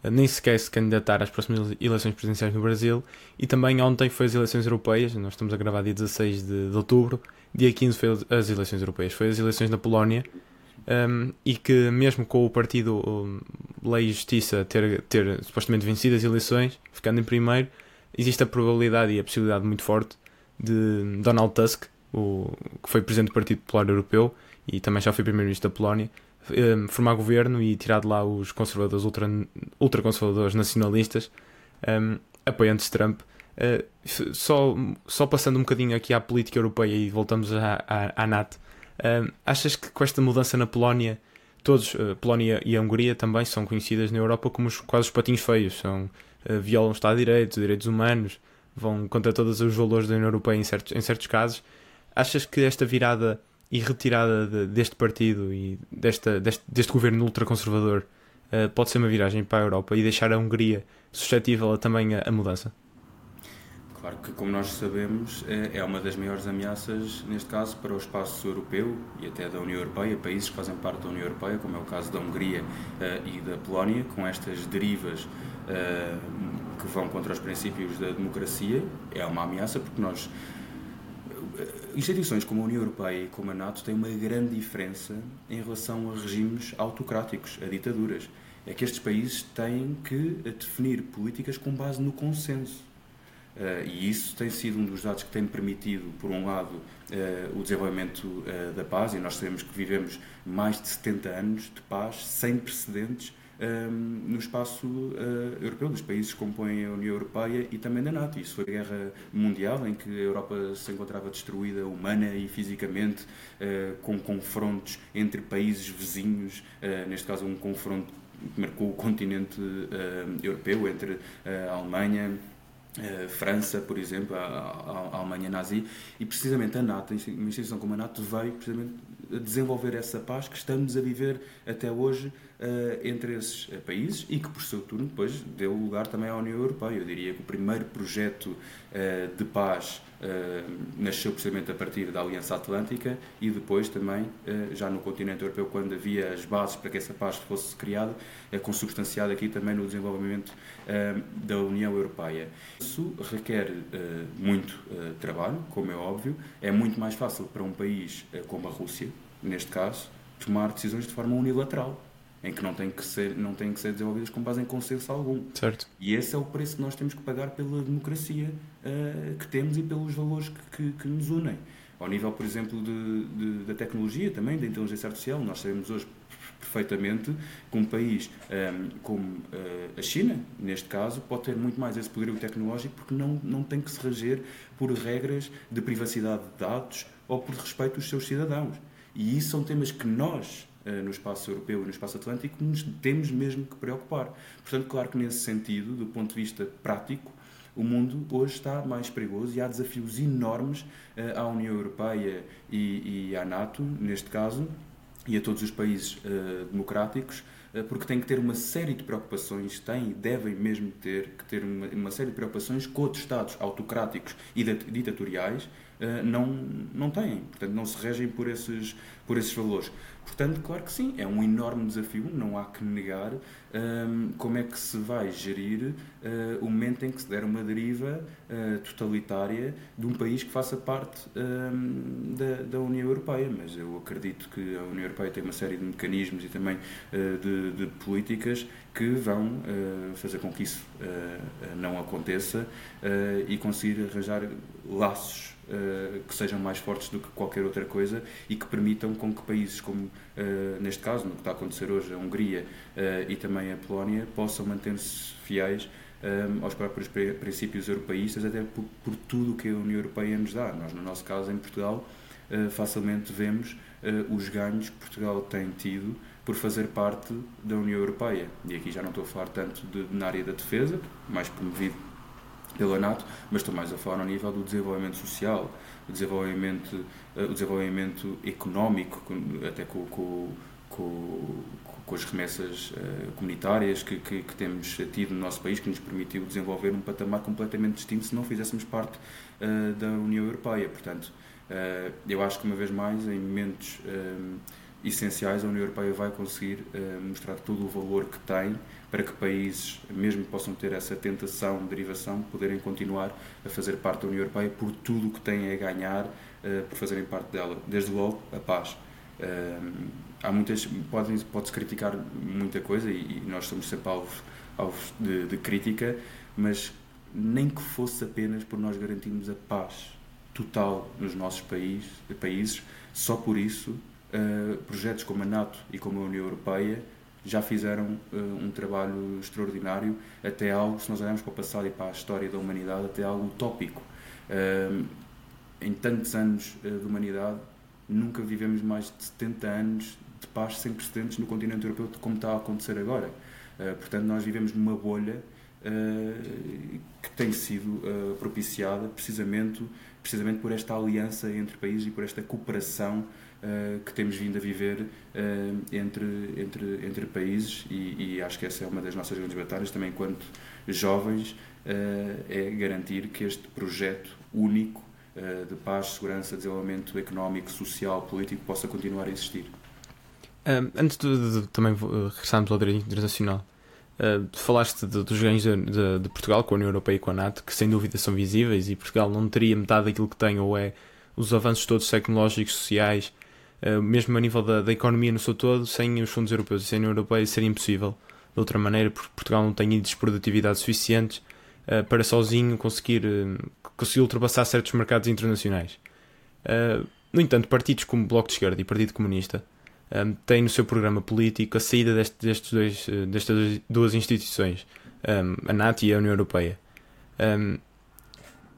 uh, nem sequer se candidatar às próximas eleições presidenciais no Brasil. E também ontem foi as eleições europeias, nós estamos a gravar dia 16 de, de outubro, dia 15 foi as eleições europeias, foi as eleições na Polónia. Um, ehm, e que mesmo com o partido um, Lei e Justiça ter, ter supostamente vencido as eleições, ficando em primeiro, existe a probabilidade e a possibilidade muito forte de Donald Tusk, o, que foi presidente do Partido Popular Europeu e também já foi primeiro-ministro da Polónia, um, formar governo e tirar de lá os conservadores ultra, ultraconservadores nacionalistas um, apoiantes de Trump. Uh, só, só passando um bocadinho aqui à política europeia e voltamos à, à, à NATO, uh, achas que com esta mudança na Polónia, todos, uh, Polónia e a Hungria também são conhecidas na Europa como os, quase os patinhos feios, são, uh, violam Estado de Direito, direitos humanos, vão contra todos os valores da União Europeia em certos, em certos casos, Achas que esta virada e retirada de, deste partido e desta, deste, deste governo ultraconservador uh, pode ser uma viragem para a Europa e deixar a Hungria suscetível também a, a, mudança? Claro que, como nós sabemos, é, é uma das maiores ameaças, neste caso, para o espaço europeu e até da União Europeia, países que fazem parte da União Europeia, como é o caso da Hungria uh, e da Polónia, com estas derivas uh, que vão contra os princípios da democracia. É uma ameaça porque nós instituições como a União Europeia e como a NATO têm uma grande diferença em relação a regimes autocráticos, a ditaduras. É que estes países têm que definir políticas com base no consenso. Uh, e isso tem sido um dos dados que tem permitido, por um lado, uh, o desenvolvimento uh, da paz, e nós sabemos que vivemos mais de 70 anos de paz sem precedentes um, no espaço uh, europeu, dos países que compõem a União Europeia e também da NATO. Isso foi a guerra mundial, em que a Europa se encontrava destruída humana e fisicamente, uh, com confrontos entre países vizinhos, uh, neste caso, um confronto que marcou o continente europeu entre a Alemanha. França, por exemplo, a, a, a, Alemanha nazi, e precisamente a NATO, uma instituição como a NATO, veio precisamente desenvolver essa paz que estamos a viver até hoje entre esses uh, países e que, por seu turno, depois deu lugar também à União Europeia. Eu diria que o primeiro projeto uh, de paz nasceu precisamente a partir da Aliança Atlântica e depois também, já no continente europeu, quando havia as bases para que essa paz fosse criada, é consubstanciada aqui também no desenvolvimento da União Europeia. Isso requer muito trabalho, como é óbvio. É muito mais fácil para um país como a Rússia, neste caso, tomar decisões de forma unilateral em que não têm que ser, não têm que ser desenvolvidas com base em consenso algum. Certo. E esse é o preço que nós temos que pagar pela democracia uh, que temos e pelos valores que, que, que, nos unem. Ao nível, por exemplo, de, de, da tecnologia também, da inteligência artificial, nós sabemos hoje perfeitamente que um país um, ehm, como uh, a China, neste caso, pode ter muito mais esse poderio tecnológico porque não, não tem que se reger por regras de privacidade de dados ou por respeito dos seus cidadãos. E isso são temas que nós no espaço europeu e no espaço atlântico, nos temos mesmo que preocupar. Portanto, claro que nesse sentido, do ponto de vista prático, o mundo hoje está mais perigoso e há desafios enormes eh, à União Europeia e, e à NATO, neste caso, e a todos os países uh, democráticos, porque têm que ter uma série de preocupações, têm e devem mesmo ter que ter uma, uma, série de preocupações com outros Estados autocráticos e ditatoriais, não, não têm, portanto não se regem por esses, por esses valores. Portanto, claro que sim, é um enorme desafio, não há que negar um, como é que se vai gerir uh, o momento em que se der uma deriva uh, totalitária de um país que faça parte um, da, da, União Europeia. Mas eu acredito que a União Europeia tem uma série de mecanismos e também uh, de, de, políticas que vão fazer com que isso não aconteça e conseguir arranjar laços uh, que sejam mais fortes do que qualquer outra coisa e que permitam com que países como, uh, neste caso, no que está a acontecer hoje, a Hungria uh, e também a Polónia, possam manter-se fiéis um, aos próprios princípios europeístas, até por, por, tudo o que a União Europeia nos dá. Nós, no nosso caso, em Portugal, facilmente vemos os ganhos que Portugal tem tido por fazer parte da União Europeia. E aqui já não estou a falar tanto de, na área da defesa, mais promovido pela NATO, mas estou mais a falar ao nível do desenvolvimento social, o desenvolvimento, eh, o desenvolvimento económico, até com, com, com, com as remessas uh, comunitárias que, que, que, temos tido no nosso país, que nos permitiu desenvolver um patamar completamente distinto se não fizéssemos parte uh, da União Europeia. Portanto, uh, eu acho que, uma vez mais, em momentos essenciais, a União Europeia vai conseguir mostrar todo o valor que tem para que países, mesmo que possam ter essa tentação de derivação, poderem continuar a fazer parte da União Europeia por tudo o que têm a ganhar uh, por fazerem parte dela. Desde logo, a paz. Uh, há muitas, pode-se pode criticar muita coisa e, e, nós somos sempre alvos, alvos de, de crítica, mas nem que fosse apenas por nós garantirmos a paz total nos nossos país, países, só por isso, uh, projetos como a NATO e como a União Europeia já fizeram uh, um trabalho extraordinário, até algo, se nós olharmos para o passado e para a história da humanidade, até algo utópico. Uh, em tantos anos uh, de humanidade, nunca vivemos mais de 70 anos de paz sem precedentes no continente europeu, como está a acontecer agora. portanto, nós vivemos numa bolha que tem sido propiciada precisamente, precisamente por esta aliança entre países e por esta cooperação uh, que temos vindo a viver uh, entre, entre, entre países e, e, acho que essa é uma das nossas grandes batalhas também enquanto jovens uh, é garantir que este projeto único de paz, segurança, desenvolvimento económico, social, político possa continuar a existir. Um, antes de, de, também regressarmos ao direito internacional, Uh, falaste de, dos ganhos de, de, de, Portugal com a União Europeia e com a NATO, que sem dúvida são visíveis, e Portugal não teria metade daquilo que tem, ou é os avanços todos tecnológicos, sociais, mesmo a nível da, da, economia no seu todo, sem os fundos europeus e sem a União Europeia seria impossível de outra maneira, porque Portugal não tem índices de produtividade suficientes uh, para sozinho conseguir, uh, conseguir ultrapassar certos mercados internacionais. no entanto, partidos como o Bloco de Esquerda e o Partido Comunista um, têm no seu programa político a saída deste, destes dois, destas duas instituições, um, a NATO e a União Europeia. Um,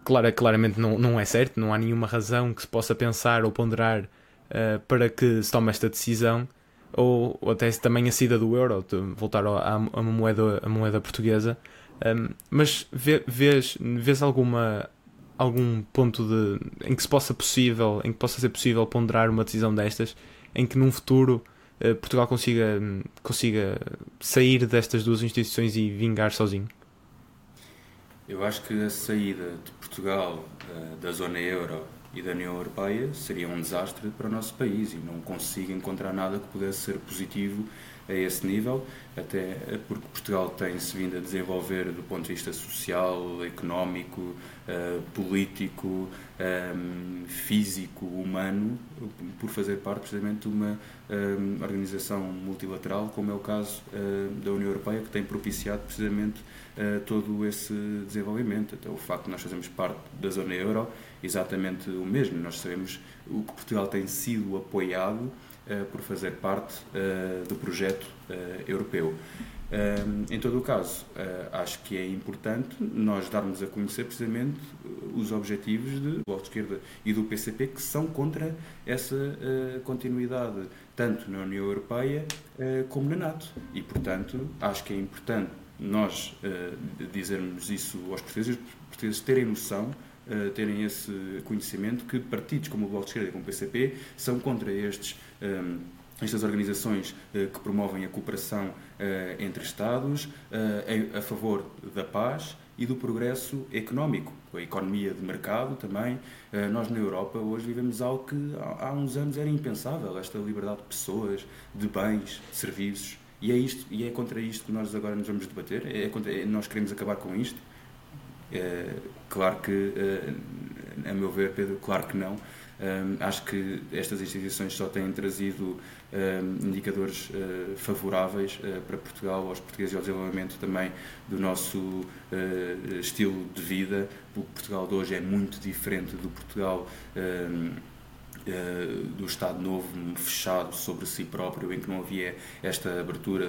claro, claramente não, não é certo, não há nenhuma razão que se possa pensar ou ponderar uh, para que se tome esta decisão, ou, ou até também a saída do euro, voltar à, à moeda, à moeda portuguesa. Um, mas vê, vês, vês alguma, algum ponto de, em que se possa possível, em que possa ser possível ponderar uma decisão destas, em que num futuro uh, Portugal consiga, consiga sair destas duas instituições e vingar sozinho? Eu acho que a saída de Portugal uh, da zona euro e da União Europeia seria um desastre para o nosso país e não consigo encontrar nada que pudesse ser positivo a esse nível, até porque Portugal tem-se vindo a desenvolver do ponto de vista social, económico, uh, político, ehm, físico, humano, por fazer parte precisamente de uma um, ehm, organização multilateral, como é o caso uh, da União Europeia, que tem propiciado precisamente uh, todo esse desenvolvimento. Até o facto de nós fazermos parte da zona euro, exatamente o mesmo. Nós sabemos o que Portugal tem sido apoiado uh, por fazer parte uh, do projeto uh, europeu. em todo o caso, acho que é importante nós darmos a conhecer precisamente os objetivos do Bloco de Esquerda e do PCP que são contra essa continuidade, tanto na União Europeia como na NATO. E, portanto, acho que é importante nós dizermos isso aos portugueses, os portugueses terem noção uh, terem esse conhecimento que partidos como o Bloco de Esquerda e como o PCP são contra estes. Um, ehm, estas organizações uh, que promovem a cooperação entre Estados, a favor da paz e do progresso económico, a economia de mercado também. Nós na Europa hoje vivemos algo que há uns anos era impensável, esta liberdade de pessoas, de bens, de serviços. E é, isto, e é contra isto que nós agora nos vamos debater? É contra, é, nós queremos acabar com isto? Claro que, a meu ver, Pedro, claro que não. Acho que estas instituições só têm trazido indicadores uh, favoráveis uh, para Portugal, aos portugueses e ao desenvolvimento também do nosso estilo de vida. O Portugal de hoje é muito diferente do Portugal eh, do Estado Novo fechado sobre si próprio, em que não havia esta abertura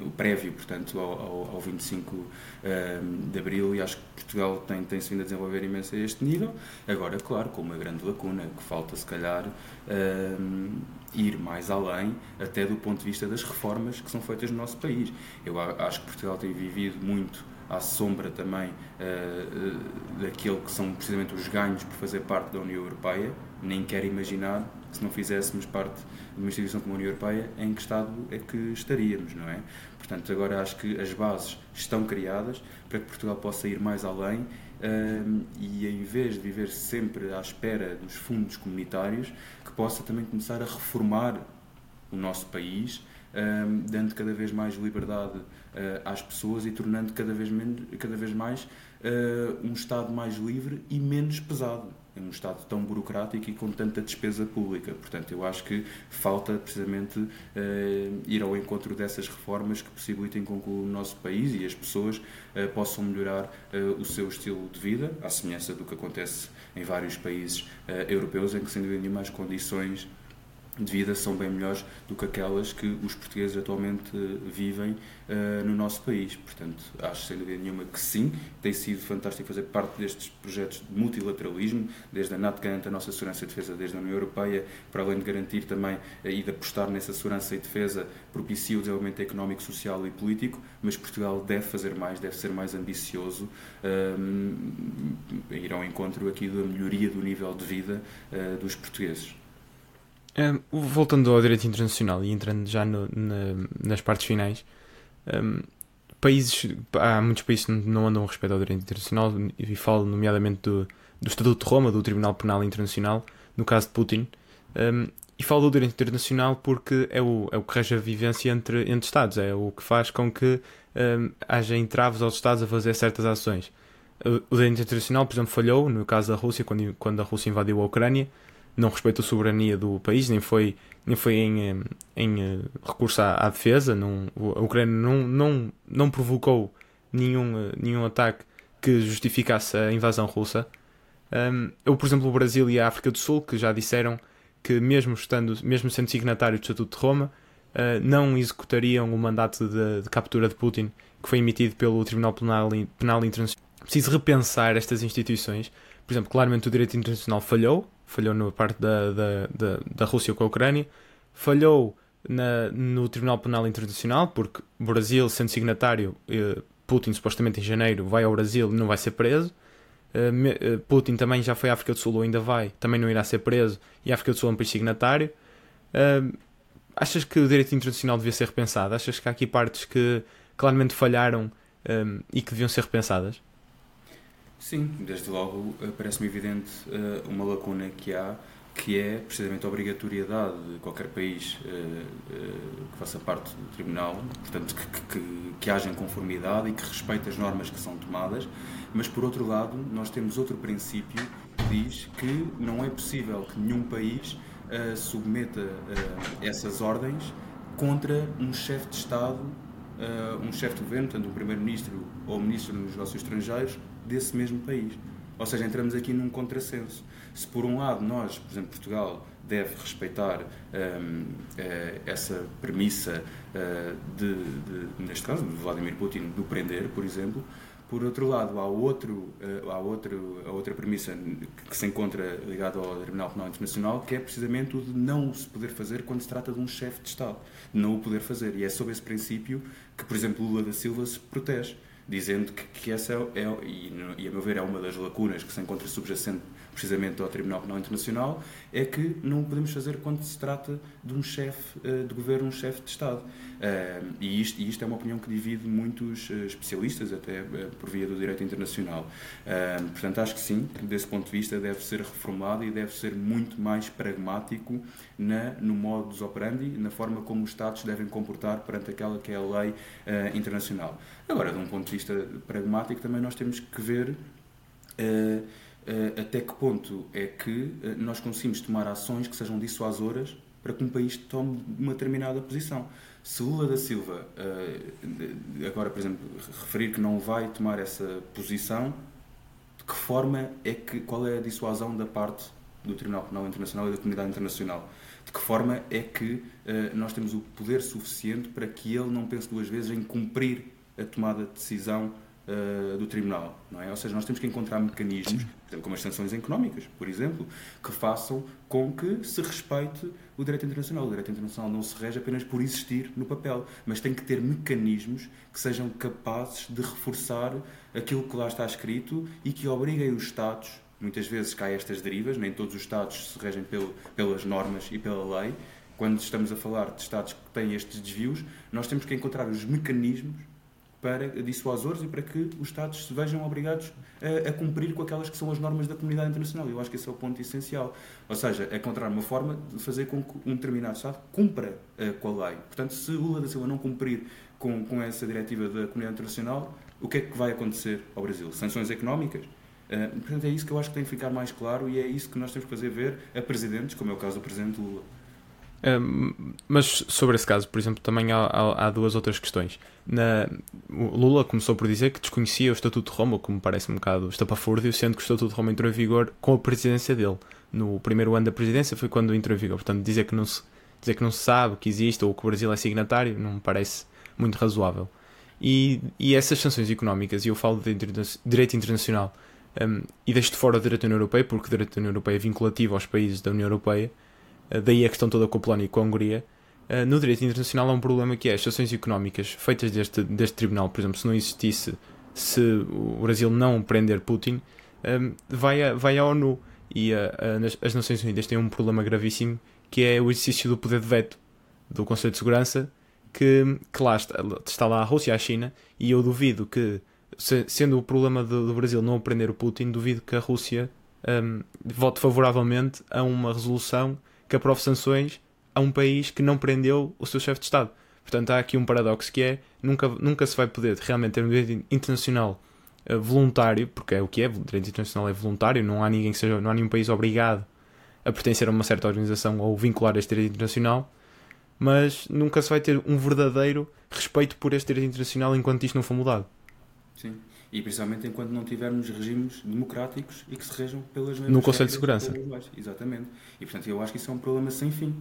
o prévio, portanto, ao, ao 25 eh, de Abril, e acho que Portugal tem, tem-se vindo a desenvolver imenso a este nível. Agora, claro, com uma grande lacuna, que falta, se calhar, eh, ir mais além, até do ponto de vista das reformas que são feitas no nosso país. Eu acho que Portugal tem vivido muito à sombra também uh, daquilo que são precisamente os ganhos por fazer parte da União Europeia. Nem quero imaginar se não fizéssemos parte de uma instituição como a União Europeia, em que estado é que estaríamos, não é? Portanto, agora acho que as bases estão criadas para que Portugal possa ir mais além uh, e, em vez de viver sempre à espera dos fundos comunitários, que possa também começar a reformar o nosso país dando cada vez mais liberdade às pessoas e tornando cada vez, menos, cada vez mais uh, um Estado mais livre e menos pesado. É um Estado tão burocrático e com tanta despesa pública. Portanto, eu acho que falta precisamente uh, ir ao encontro dessas reformas que possibilitem com que o nosso país e as pessoas possam melhorar o seu estilo de vida, à semelhança do que acontece em vários países europeus, em que, sem dúvida nenhuma, as condições de vida são bem melhores do que aquelas que os portugueses atualmente eh, vivem uh, no nosso país. Portanto, acho sem dúvida nenhuma que sim, tem sido fantástico fazer parte destes projetos de multilateralismo, desde a NATO garante a nossa segurança e defesa, desde a União Europeia, para além de garantir também uh, e de apostar nessa segurança e defesa, propicia o desenvolvimento económico, social e político, mas Portugal deve fazer mais, deve ser mais ambicioso, uh, ir ao encontro aqui da melhoria do nível de vida dos portugueses. Um, voltando ao direito internacional e entrando já no, na, nas partes finais, um, países, há muitos países que não andam a respeito ao direito internacional e falo nomeadamente do, do Estatuto de Roma, do Tribunal Penal Internacional, no caso de Putin. Um, e falo do direito internacional porque é o, é o que rege a vivência entre, entre Estados, é o que faz com que haja entraves aos Estados a fazer certas ações. O direito internacional, por exemplo, falhou no caso da Rússia, quando, quando a Rússia invadiu a Ucrânia não respeitou a soberania do país, nem foi, nem foi em, em eh, recurso à, à, defesa. Não, a Ucrânia não, não, não provocou nenhum, eh, nenhum ataque que justificasse a invasão russa. Um, eu, por exemplo, o Brasil e a África do Sul, que já disseram que, mesmo, estando, mesmo sendo signatário do Estatuto de Roma, uh, não executariam o mandato de, de, captura de Putin que foi emitido pelo Tribunal Penal, Penal Internacional. Preciso repensar estas instituições. Por exemplo, claramente o direito internacional falhou, falhou na parte da, da, da, da Rússia com a Ucrânia, falhou na, no Tribunal Penal Internacional, porque o Brasil, sendo signatário, eh, Putin supostamente em janeiro vai ao Brasil e não vai ser preso. Eh, eh, Putin também já foi à África do Sul ou ainda vai, também não irá ser preso, e a África do Sul é um país signatário. achas que o direito internacional devia ser repensado? Achas que há aqui partes que claramente falharam e que deviam ser repensadas? Sim, desde logo eh, parece-me evidente eh, uma lacuna que há, que é precisamente a obrigatoriedade de qualquer país eh, que faça parte do Tribunal, portanto, que, que, que haja em conformidade e que respeite as normas que são tomadas, mas por outro lado, nós temos outro princípio que diz que não é possível que nenhum país submeta essas ordens contra um chefe de Estado, um chefe de governo, tanto um primeiro-ministro ou um ministro dos negócios estrangeiros, desse mesmo país. Ou seja, entramos aqui num contrassenso. Se por um lado nós, por exemplo, Portugal deve respeitar um, eh, essa premissa uh, de, de, neste caso, de Vladimir Putin, do prender, por exemplo, por outro lado, há, outro, uh, há outro, a outra premissa que se encontra ligada ao Tribunal Penal Internacional, que é precisamente o de não se poder fazer quando se trata de um chefe de Estado. Não o poder fazer. E é sob esse princípio que, por exemplo, Lula da Silva se protege dizendo que, que essa é, é e, e, a meu ver, é uma das lacunas que se encontra subjacente precisamente ao Tribunal Penal Internacional, é que não podemos fazer quando se trata de um chefe uh, de governo, um chefe de Estado. Uh, e, isto, e isto é uma opinião que divide muitos uh, especialistas, até por via do direito internacional. portanto, acho que sim, desse ponto de vista, deve ser reformado e deve ser muito mais pragmático na, no modus operandi, na forma como os Estados devem comportar perante aquela que é a lei internacional. Agora, de um ponto de vista pragmático, também nós temos que ver até que ponto é que nós conseguimos tomar ações que sejam dissuasoras para que um país tome uma determinada posição. Se Lula da Silva, agora, por exemplo, referir que não vai tomar essa posição, de que forma é que, qual é a dissuasão da parte do Tribunal Penal Internacional e da comunidade internacional? De que forma é que nós temos o poder suficiente para que ele não pense duas vezes em cumprir a tomada de decisão do tribunal, não é? Ou seja, nós temos que encontrar mecanismos, como as sanções económicas, por exemplo, que façam com que se respeite o direito internacional. O direito internacional não se rege apenas por existir no papel, mas tem que ter mecanismos que sejam capazes de reforçar aquilo que lá está escrito e que obriguem os Estados muitas vezes caem estas derivas, nem todos os Estados se regem pelo, pelas normas e pela lei. Quando estamos a falar de Estados que têm estes desvios, nós temos que encontrar os mecanismos para dissuasores e para que os Estados se vejam obrigados a, a, cumprir com aquelas que são as normas da comunidade internacional. Eu acho que esse é o ponto essencial. Ou seja, é encontrar uma forma de fazer com que um determinado Estado cumpra uh, com a lei. Portanto, se Lula da Silva não cumprir com, com essa diretiva da comunidade internacional, o que é que vai acontecer ao Brasil? Sanções económicas? Uh, portanto, é isso que eu acho que tem que ficar mais claro e é isso que nós temos que fazer ver a presidentes, como é o caso do presidente Lula. Mas sobre esse caso, por exemplo, também há, há, há duas outras questões. Na, Lula começou por dizer que desconhecia o Estatuto de Roma, como parece um bocado estapafúrdio, sendo que o Estatuto de Roma entrou em vigor com a presidência dele. No primeiro ano da presidência foi quando entrou em vigor. Portanto, dizer que não se, dizer que não se sabe que existe ou que o Brasil é signatário não me parece muito razoável. E, e essas sanções económicas, e eu falo de direito internacional, um, e deixo de fora o direito da União Europeia, porque o direito da União Europeia é vinculativo aos países da União Europeia, daí a questão toda com a Polónia e com a Hungria, Uh, no direito internacional há um problema que é as sanções económicas feitas deste, deste tribunal, por exemplo, se não existisse, se o Brasil não prender Putin, um, vai, a, vai à ONU. E a, a, as Nações Unidas têm um problema gravíssimo que é o exercício do poder de veto do Conselho de Segurança, que, que lá está, está lá a Rússia e a China, e eu duvido que, se, sendo o problema do, do, Brasil não prender o Putin, duvido que a Rússia um, vote favoravelmente a uma resolução que aprove sanções a um país que não prendeu o seu chefe de Estado. Portanto, há aqui um paradoxo que é nunca, nunca se vai poder realmente ter um direito internacional uh, voluntário, porque é o que é, o direito internacional é voluntário, não há ninguém seja, não há nenhum país obrigado a pertencer a uma certa organização ou vincular este direito internacional, mas nunca se vai ter um verdadeiro respeito por este direito internacional enquanto isto não for mudado. Sim. E principalmente enquanto não tivermos regimes democráticos e que se rejam pelas mesmas No Conselho de Segurança. Exatamente. E portanto eu acho que isso é um problema sem fim.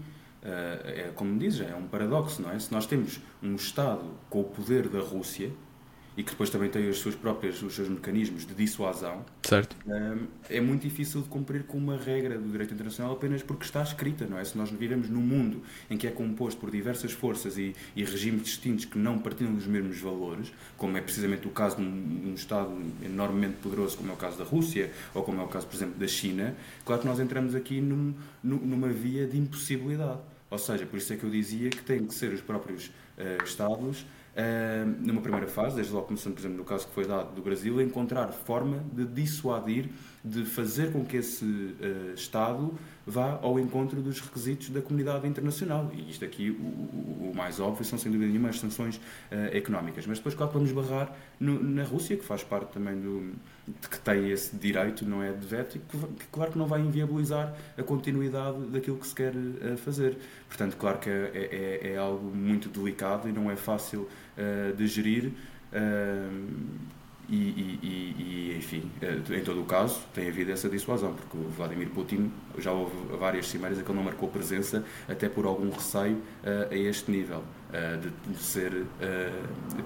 Eh, é como dizes, é um paradoxo, não é? Se nós temos um Estado com o poder da Rússia e que depois também tem as suas próprias, os seus mecanismos de dissuasão, certo. é muito difícil de cumprir com uma regra do direito internacional apenas porque está escrita, não é? Se nós vivemos num mundo em que é composto por diversas forças e, e regimes distintos que não partilham dos mesmos valores, como é precisamente o caso de um, um, Estado enormemente poderoso como é o caso da Rússia ou como é o caso, por exemplo, da China, claro que nós entramos aqui num, numa via de impossibilidade. Ou seja, por isso é que eu dizia que têm que ser os próprios uh, Estados, numa primeira fase, desde logo começando, por exemplo, no caso que foi dado do Brasil, encontrar forma de dissuadir, de fazer com que esse uh, Estado vá ao encontro dos requisitos da comunidade internacional. E isto aqui, o, o, o mais óbvio, são sem dúvida nenhuma as sanções económicas. Mas depois, claro, vamos barrar no, na Rússia, que faz parte também do que tem esse direito, não é de veto, e que, que, claro que não vai inviabilizar a continuidade daquilo que se quer uh, fazer. Portanto, claro que é, é, é, algo muito delicado e não é fácil uh, de gerir. Uh, e, e, e, enfim, em todo o caso, tem havido essa dissuasão, porque o Vladimir Putin já houve várias cimeiras em que ele não marcou presença, até por algum receio a este nível. Eh, de, ser eh,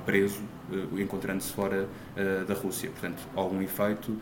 preso eh, encontrando-se fora da Rússia. Portanto, algum efeito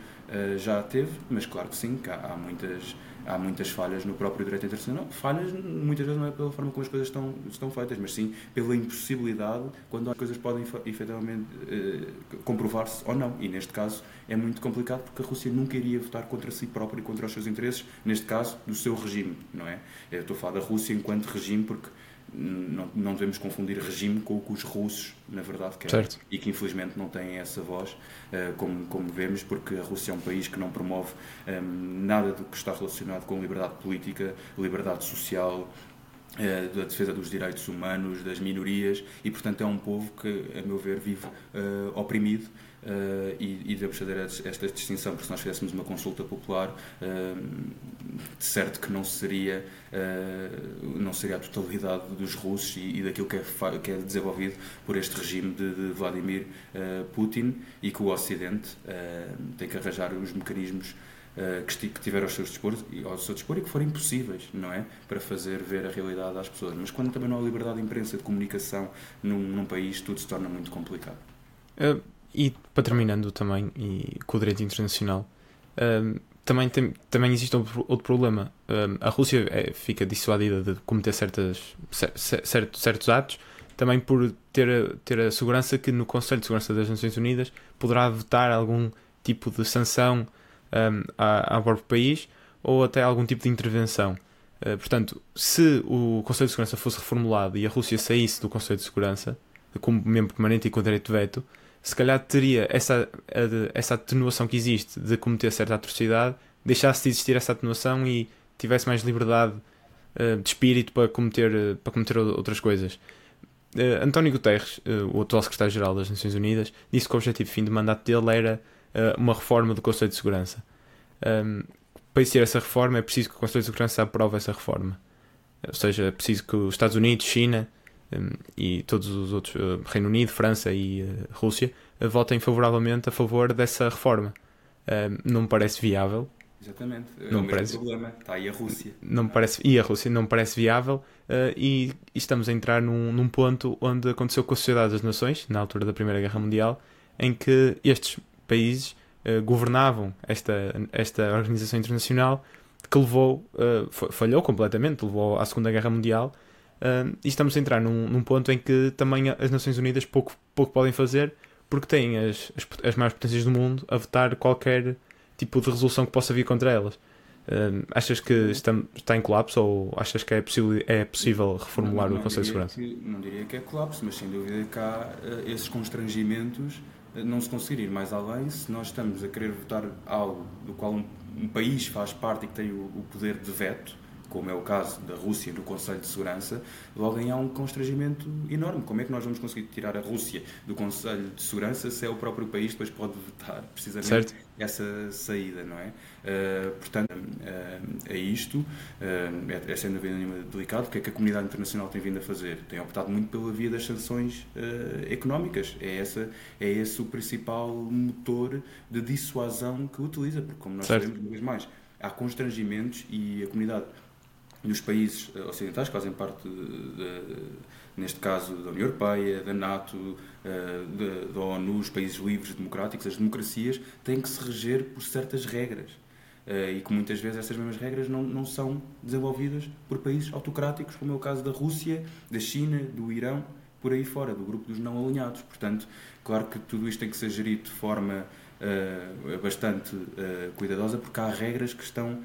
já teve, mas claro que sim, que há, há muitas há muitas falhas no próprio direito internacional. Falhas, muitas vezes, não é pela forma como as coisas estão, estão feitas, mas sim pela impossibilidade quando as coisas podem efetivamente eh, comprovar-se ou não. E neste caso é muito complicado porque a Rússia nunca iria votar contra si própria e contra os seus interesses, neste caso, do seu regime, não é? Eu estou a falar da Rússia enquanto regime porque não, não devemos confundir regime com o que os russos, na verdade, querem. Certo. E que infelizmente não têm essa voz, uh, como, como vemos, porque a Rússia é um país que não promove ehm, nada do que está relacionado com liberdade política, liberdade social, uh, da defesa dos direitos humanos, das minorias, e portanto é um povo que, a meu ver, vive uh, oprimido Uh, e, e devemos fazer esta distinção, porque se nós fizéssemos uma consulta popular, uh, certo que não seria, uh, não seria a totalidade dos russos e, e daquilo que é, que é, desenvolvido por este regime de, de Vladimir Putin e que o Ocidente tem que arranjar os mecanismos que, tiver ao seu, dispor, dispor e que forem possíveis, não é? Para fazer ver a realidade às pessoas. Mas quando também não há liberdade de imprensa, de comunicação num, num país, tudo se torna muito complicado. E para terminando também, e com o direito internacional, um, também, tem, também existe outro, problema. Um, a Rússia é, fica dissuadida de cometer certas, certos, certos atos, também por ter, ter a segurança que no Conselho de Segurança das Nações Unidas poderá votar algum tipo de sanção um, ao próprio país ou até algum tipo de intervenção. Uh, portanto, se o Conselho de Segurança fosse reformulado e a Rússia saísse do Conselho de Segurança como membro permanente e com direito de veto, se calhar teria essa, essa atenuação que existe de cometer certa atrocidade, deixasse de existir essa atenuação e tivesse mais liberdade uh, de espírito para cometer, uh, para cometer outras coisas. Uh, António Guterres, o atual secretário-geral das Nações Unidas, disse que o objetivo fim de mandato dele era uma reforma do Conselho de Segurança. Um, ehm, para existir essa reforma é preciso que o Conselho de Segurança aprove essa reforma. Ou seja, é preciso que os Estados Unidos, China, um, e todos os outros, uh, Reino Unido, França e uh, Rússia, uh, votem favoravelmente a favor dessa reforma. não me parece viável. Exatamente, é não o parece, problema. Está aí a Rússia. Não me parece, e a Rússia não me parece viável e, e, estamos a entrar num, num ponto onde aconteceu com a Sociedade das Nações, na altura da Primeira Guerra Mundial, em que estes países governavam esta, esta organização internacional que levou, falhou completamente, levou à Segunda Guerra Mundial Uh, e estamos a entrar num, num, ponto em que também as Nações Unidas pouco, pouco podem fazer porque têm as, as, as maiores potências do mundo a votar qualquer tipo de resolução que possa vir contra elas. Uh, achas que está, está em colapso ou achas que é possível, é possível reformular não, não, o Conselho de Segurança? Que, não diria que é colapso, mas sem dúvida que há uh, esses constrangimentos não se conseguir ir mais além se nós estamos a querer votar algo do qual um, um país faz parte e que tem o, o poder de veto como é o caso da Rússia no Conselho de Segurança, logo aí há um constrangimento enorme. Como é que nós vamos conseguir tirar a Rússia do Conselho de Segurança se é o próprio país que depois pode vetar precisamente certo. essa saída, não é? Uh, portanto, uh, é isto, uh, é, é sem dúvida nenhuma delicado. O que é que a comunidade internacional tem vindo a fazer? Tem optado muito pela via das sanções económicas. É, essa, é esse o principal motor de dissuasão que utiliza, porque como nós certo. sabemos, uma vez mais, há constrangimentos e a comunidade nos países eh, ocidentais, que fazem parte, de, neste caso, da União Europeia, da NATO, eh, da ONU, os países livres democráticos, as democracias, têm que se reger por certas regras. Eh, e que muitas vezes essas mesmas regras não, não são desenvolvidas por países autocráticos, como é o caso da Rússia, da China, do Irão, por aí fora, do grupo dos não alinhados. Portanto, claro que tudo isto tem que ser gerido de forma uh, bastante uh, cuidadosa, porque há regras que estão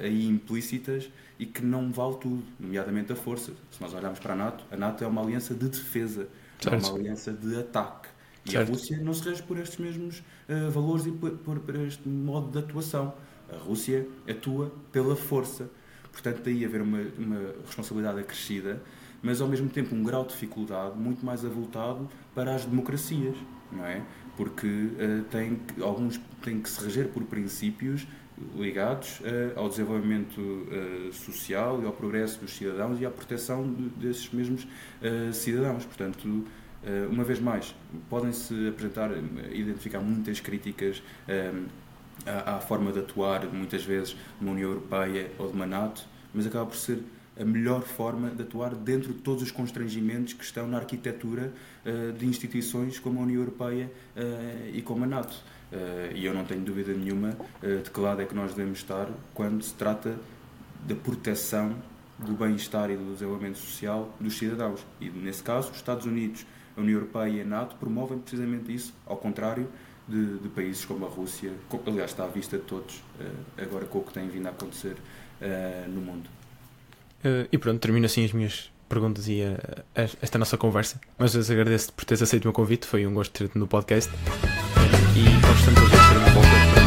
aí implícitas e que não vale tudo, nomeadamente a força. Se nós olharmos para a NATO, a NATO é uma aliança de defesa, certo. é uma aliança de ataque. E certo. a Rússia não se rege por estes mesmos valores e por, por, por este modo de atuação. A Rússia atua pela força. Portanto, daí haver uma, uma responsabilidade acrescida, mas ao mesmo tempo um grau de dificuldade muito mais avultado para as democracias, não é? porque uh, tem, alguns têm que se reger por princípios ligados uh, ao desenvolvimento uh, social e ao progresso dos cidadãos e à proteção de, desses mesmos cidadãos. Portanto, uma vez mais, podem-se apresentar, identificar muitas críticas à, à, forma de atuar, muitas vezes, numa União Europeia ou de uma NATO, mas acaba por ser a melhor forma de atuar dentro de todos os constrangimentos que estão na arquitetura uh, de instituições como a União Europeia uh, e como a NATO. E eu não tenho dúvida nenhuma de que lado é que nós devemos estar quando se trata da proteção do bem-estar e do desenvolvimento social dos cidadãos. E, nesse caso, os Estados Unidos, a União Europeia e a NATO promovem precisamente isso, ao contrário de, de países como a Rússia, aliás, está à vista de todos, agora com o que tem vindo a acontecer no mundo. e pronto, termino assim as minhas perguntas e esta nossa conversa. Mas agradeço por teres aceito o meu convite, foi um gosto ter-te no podcast. E a ver uma volta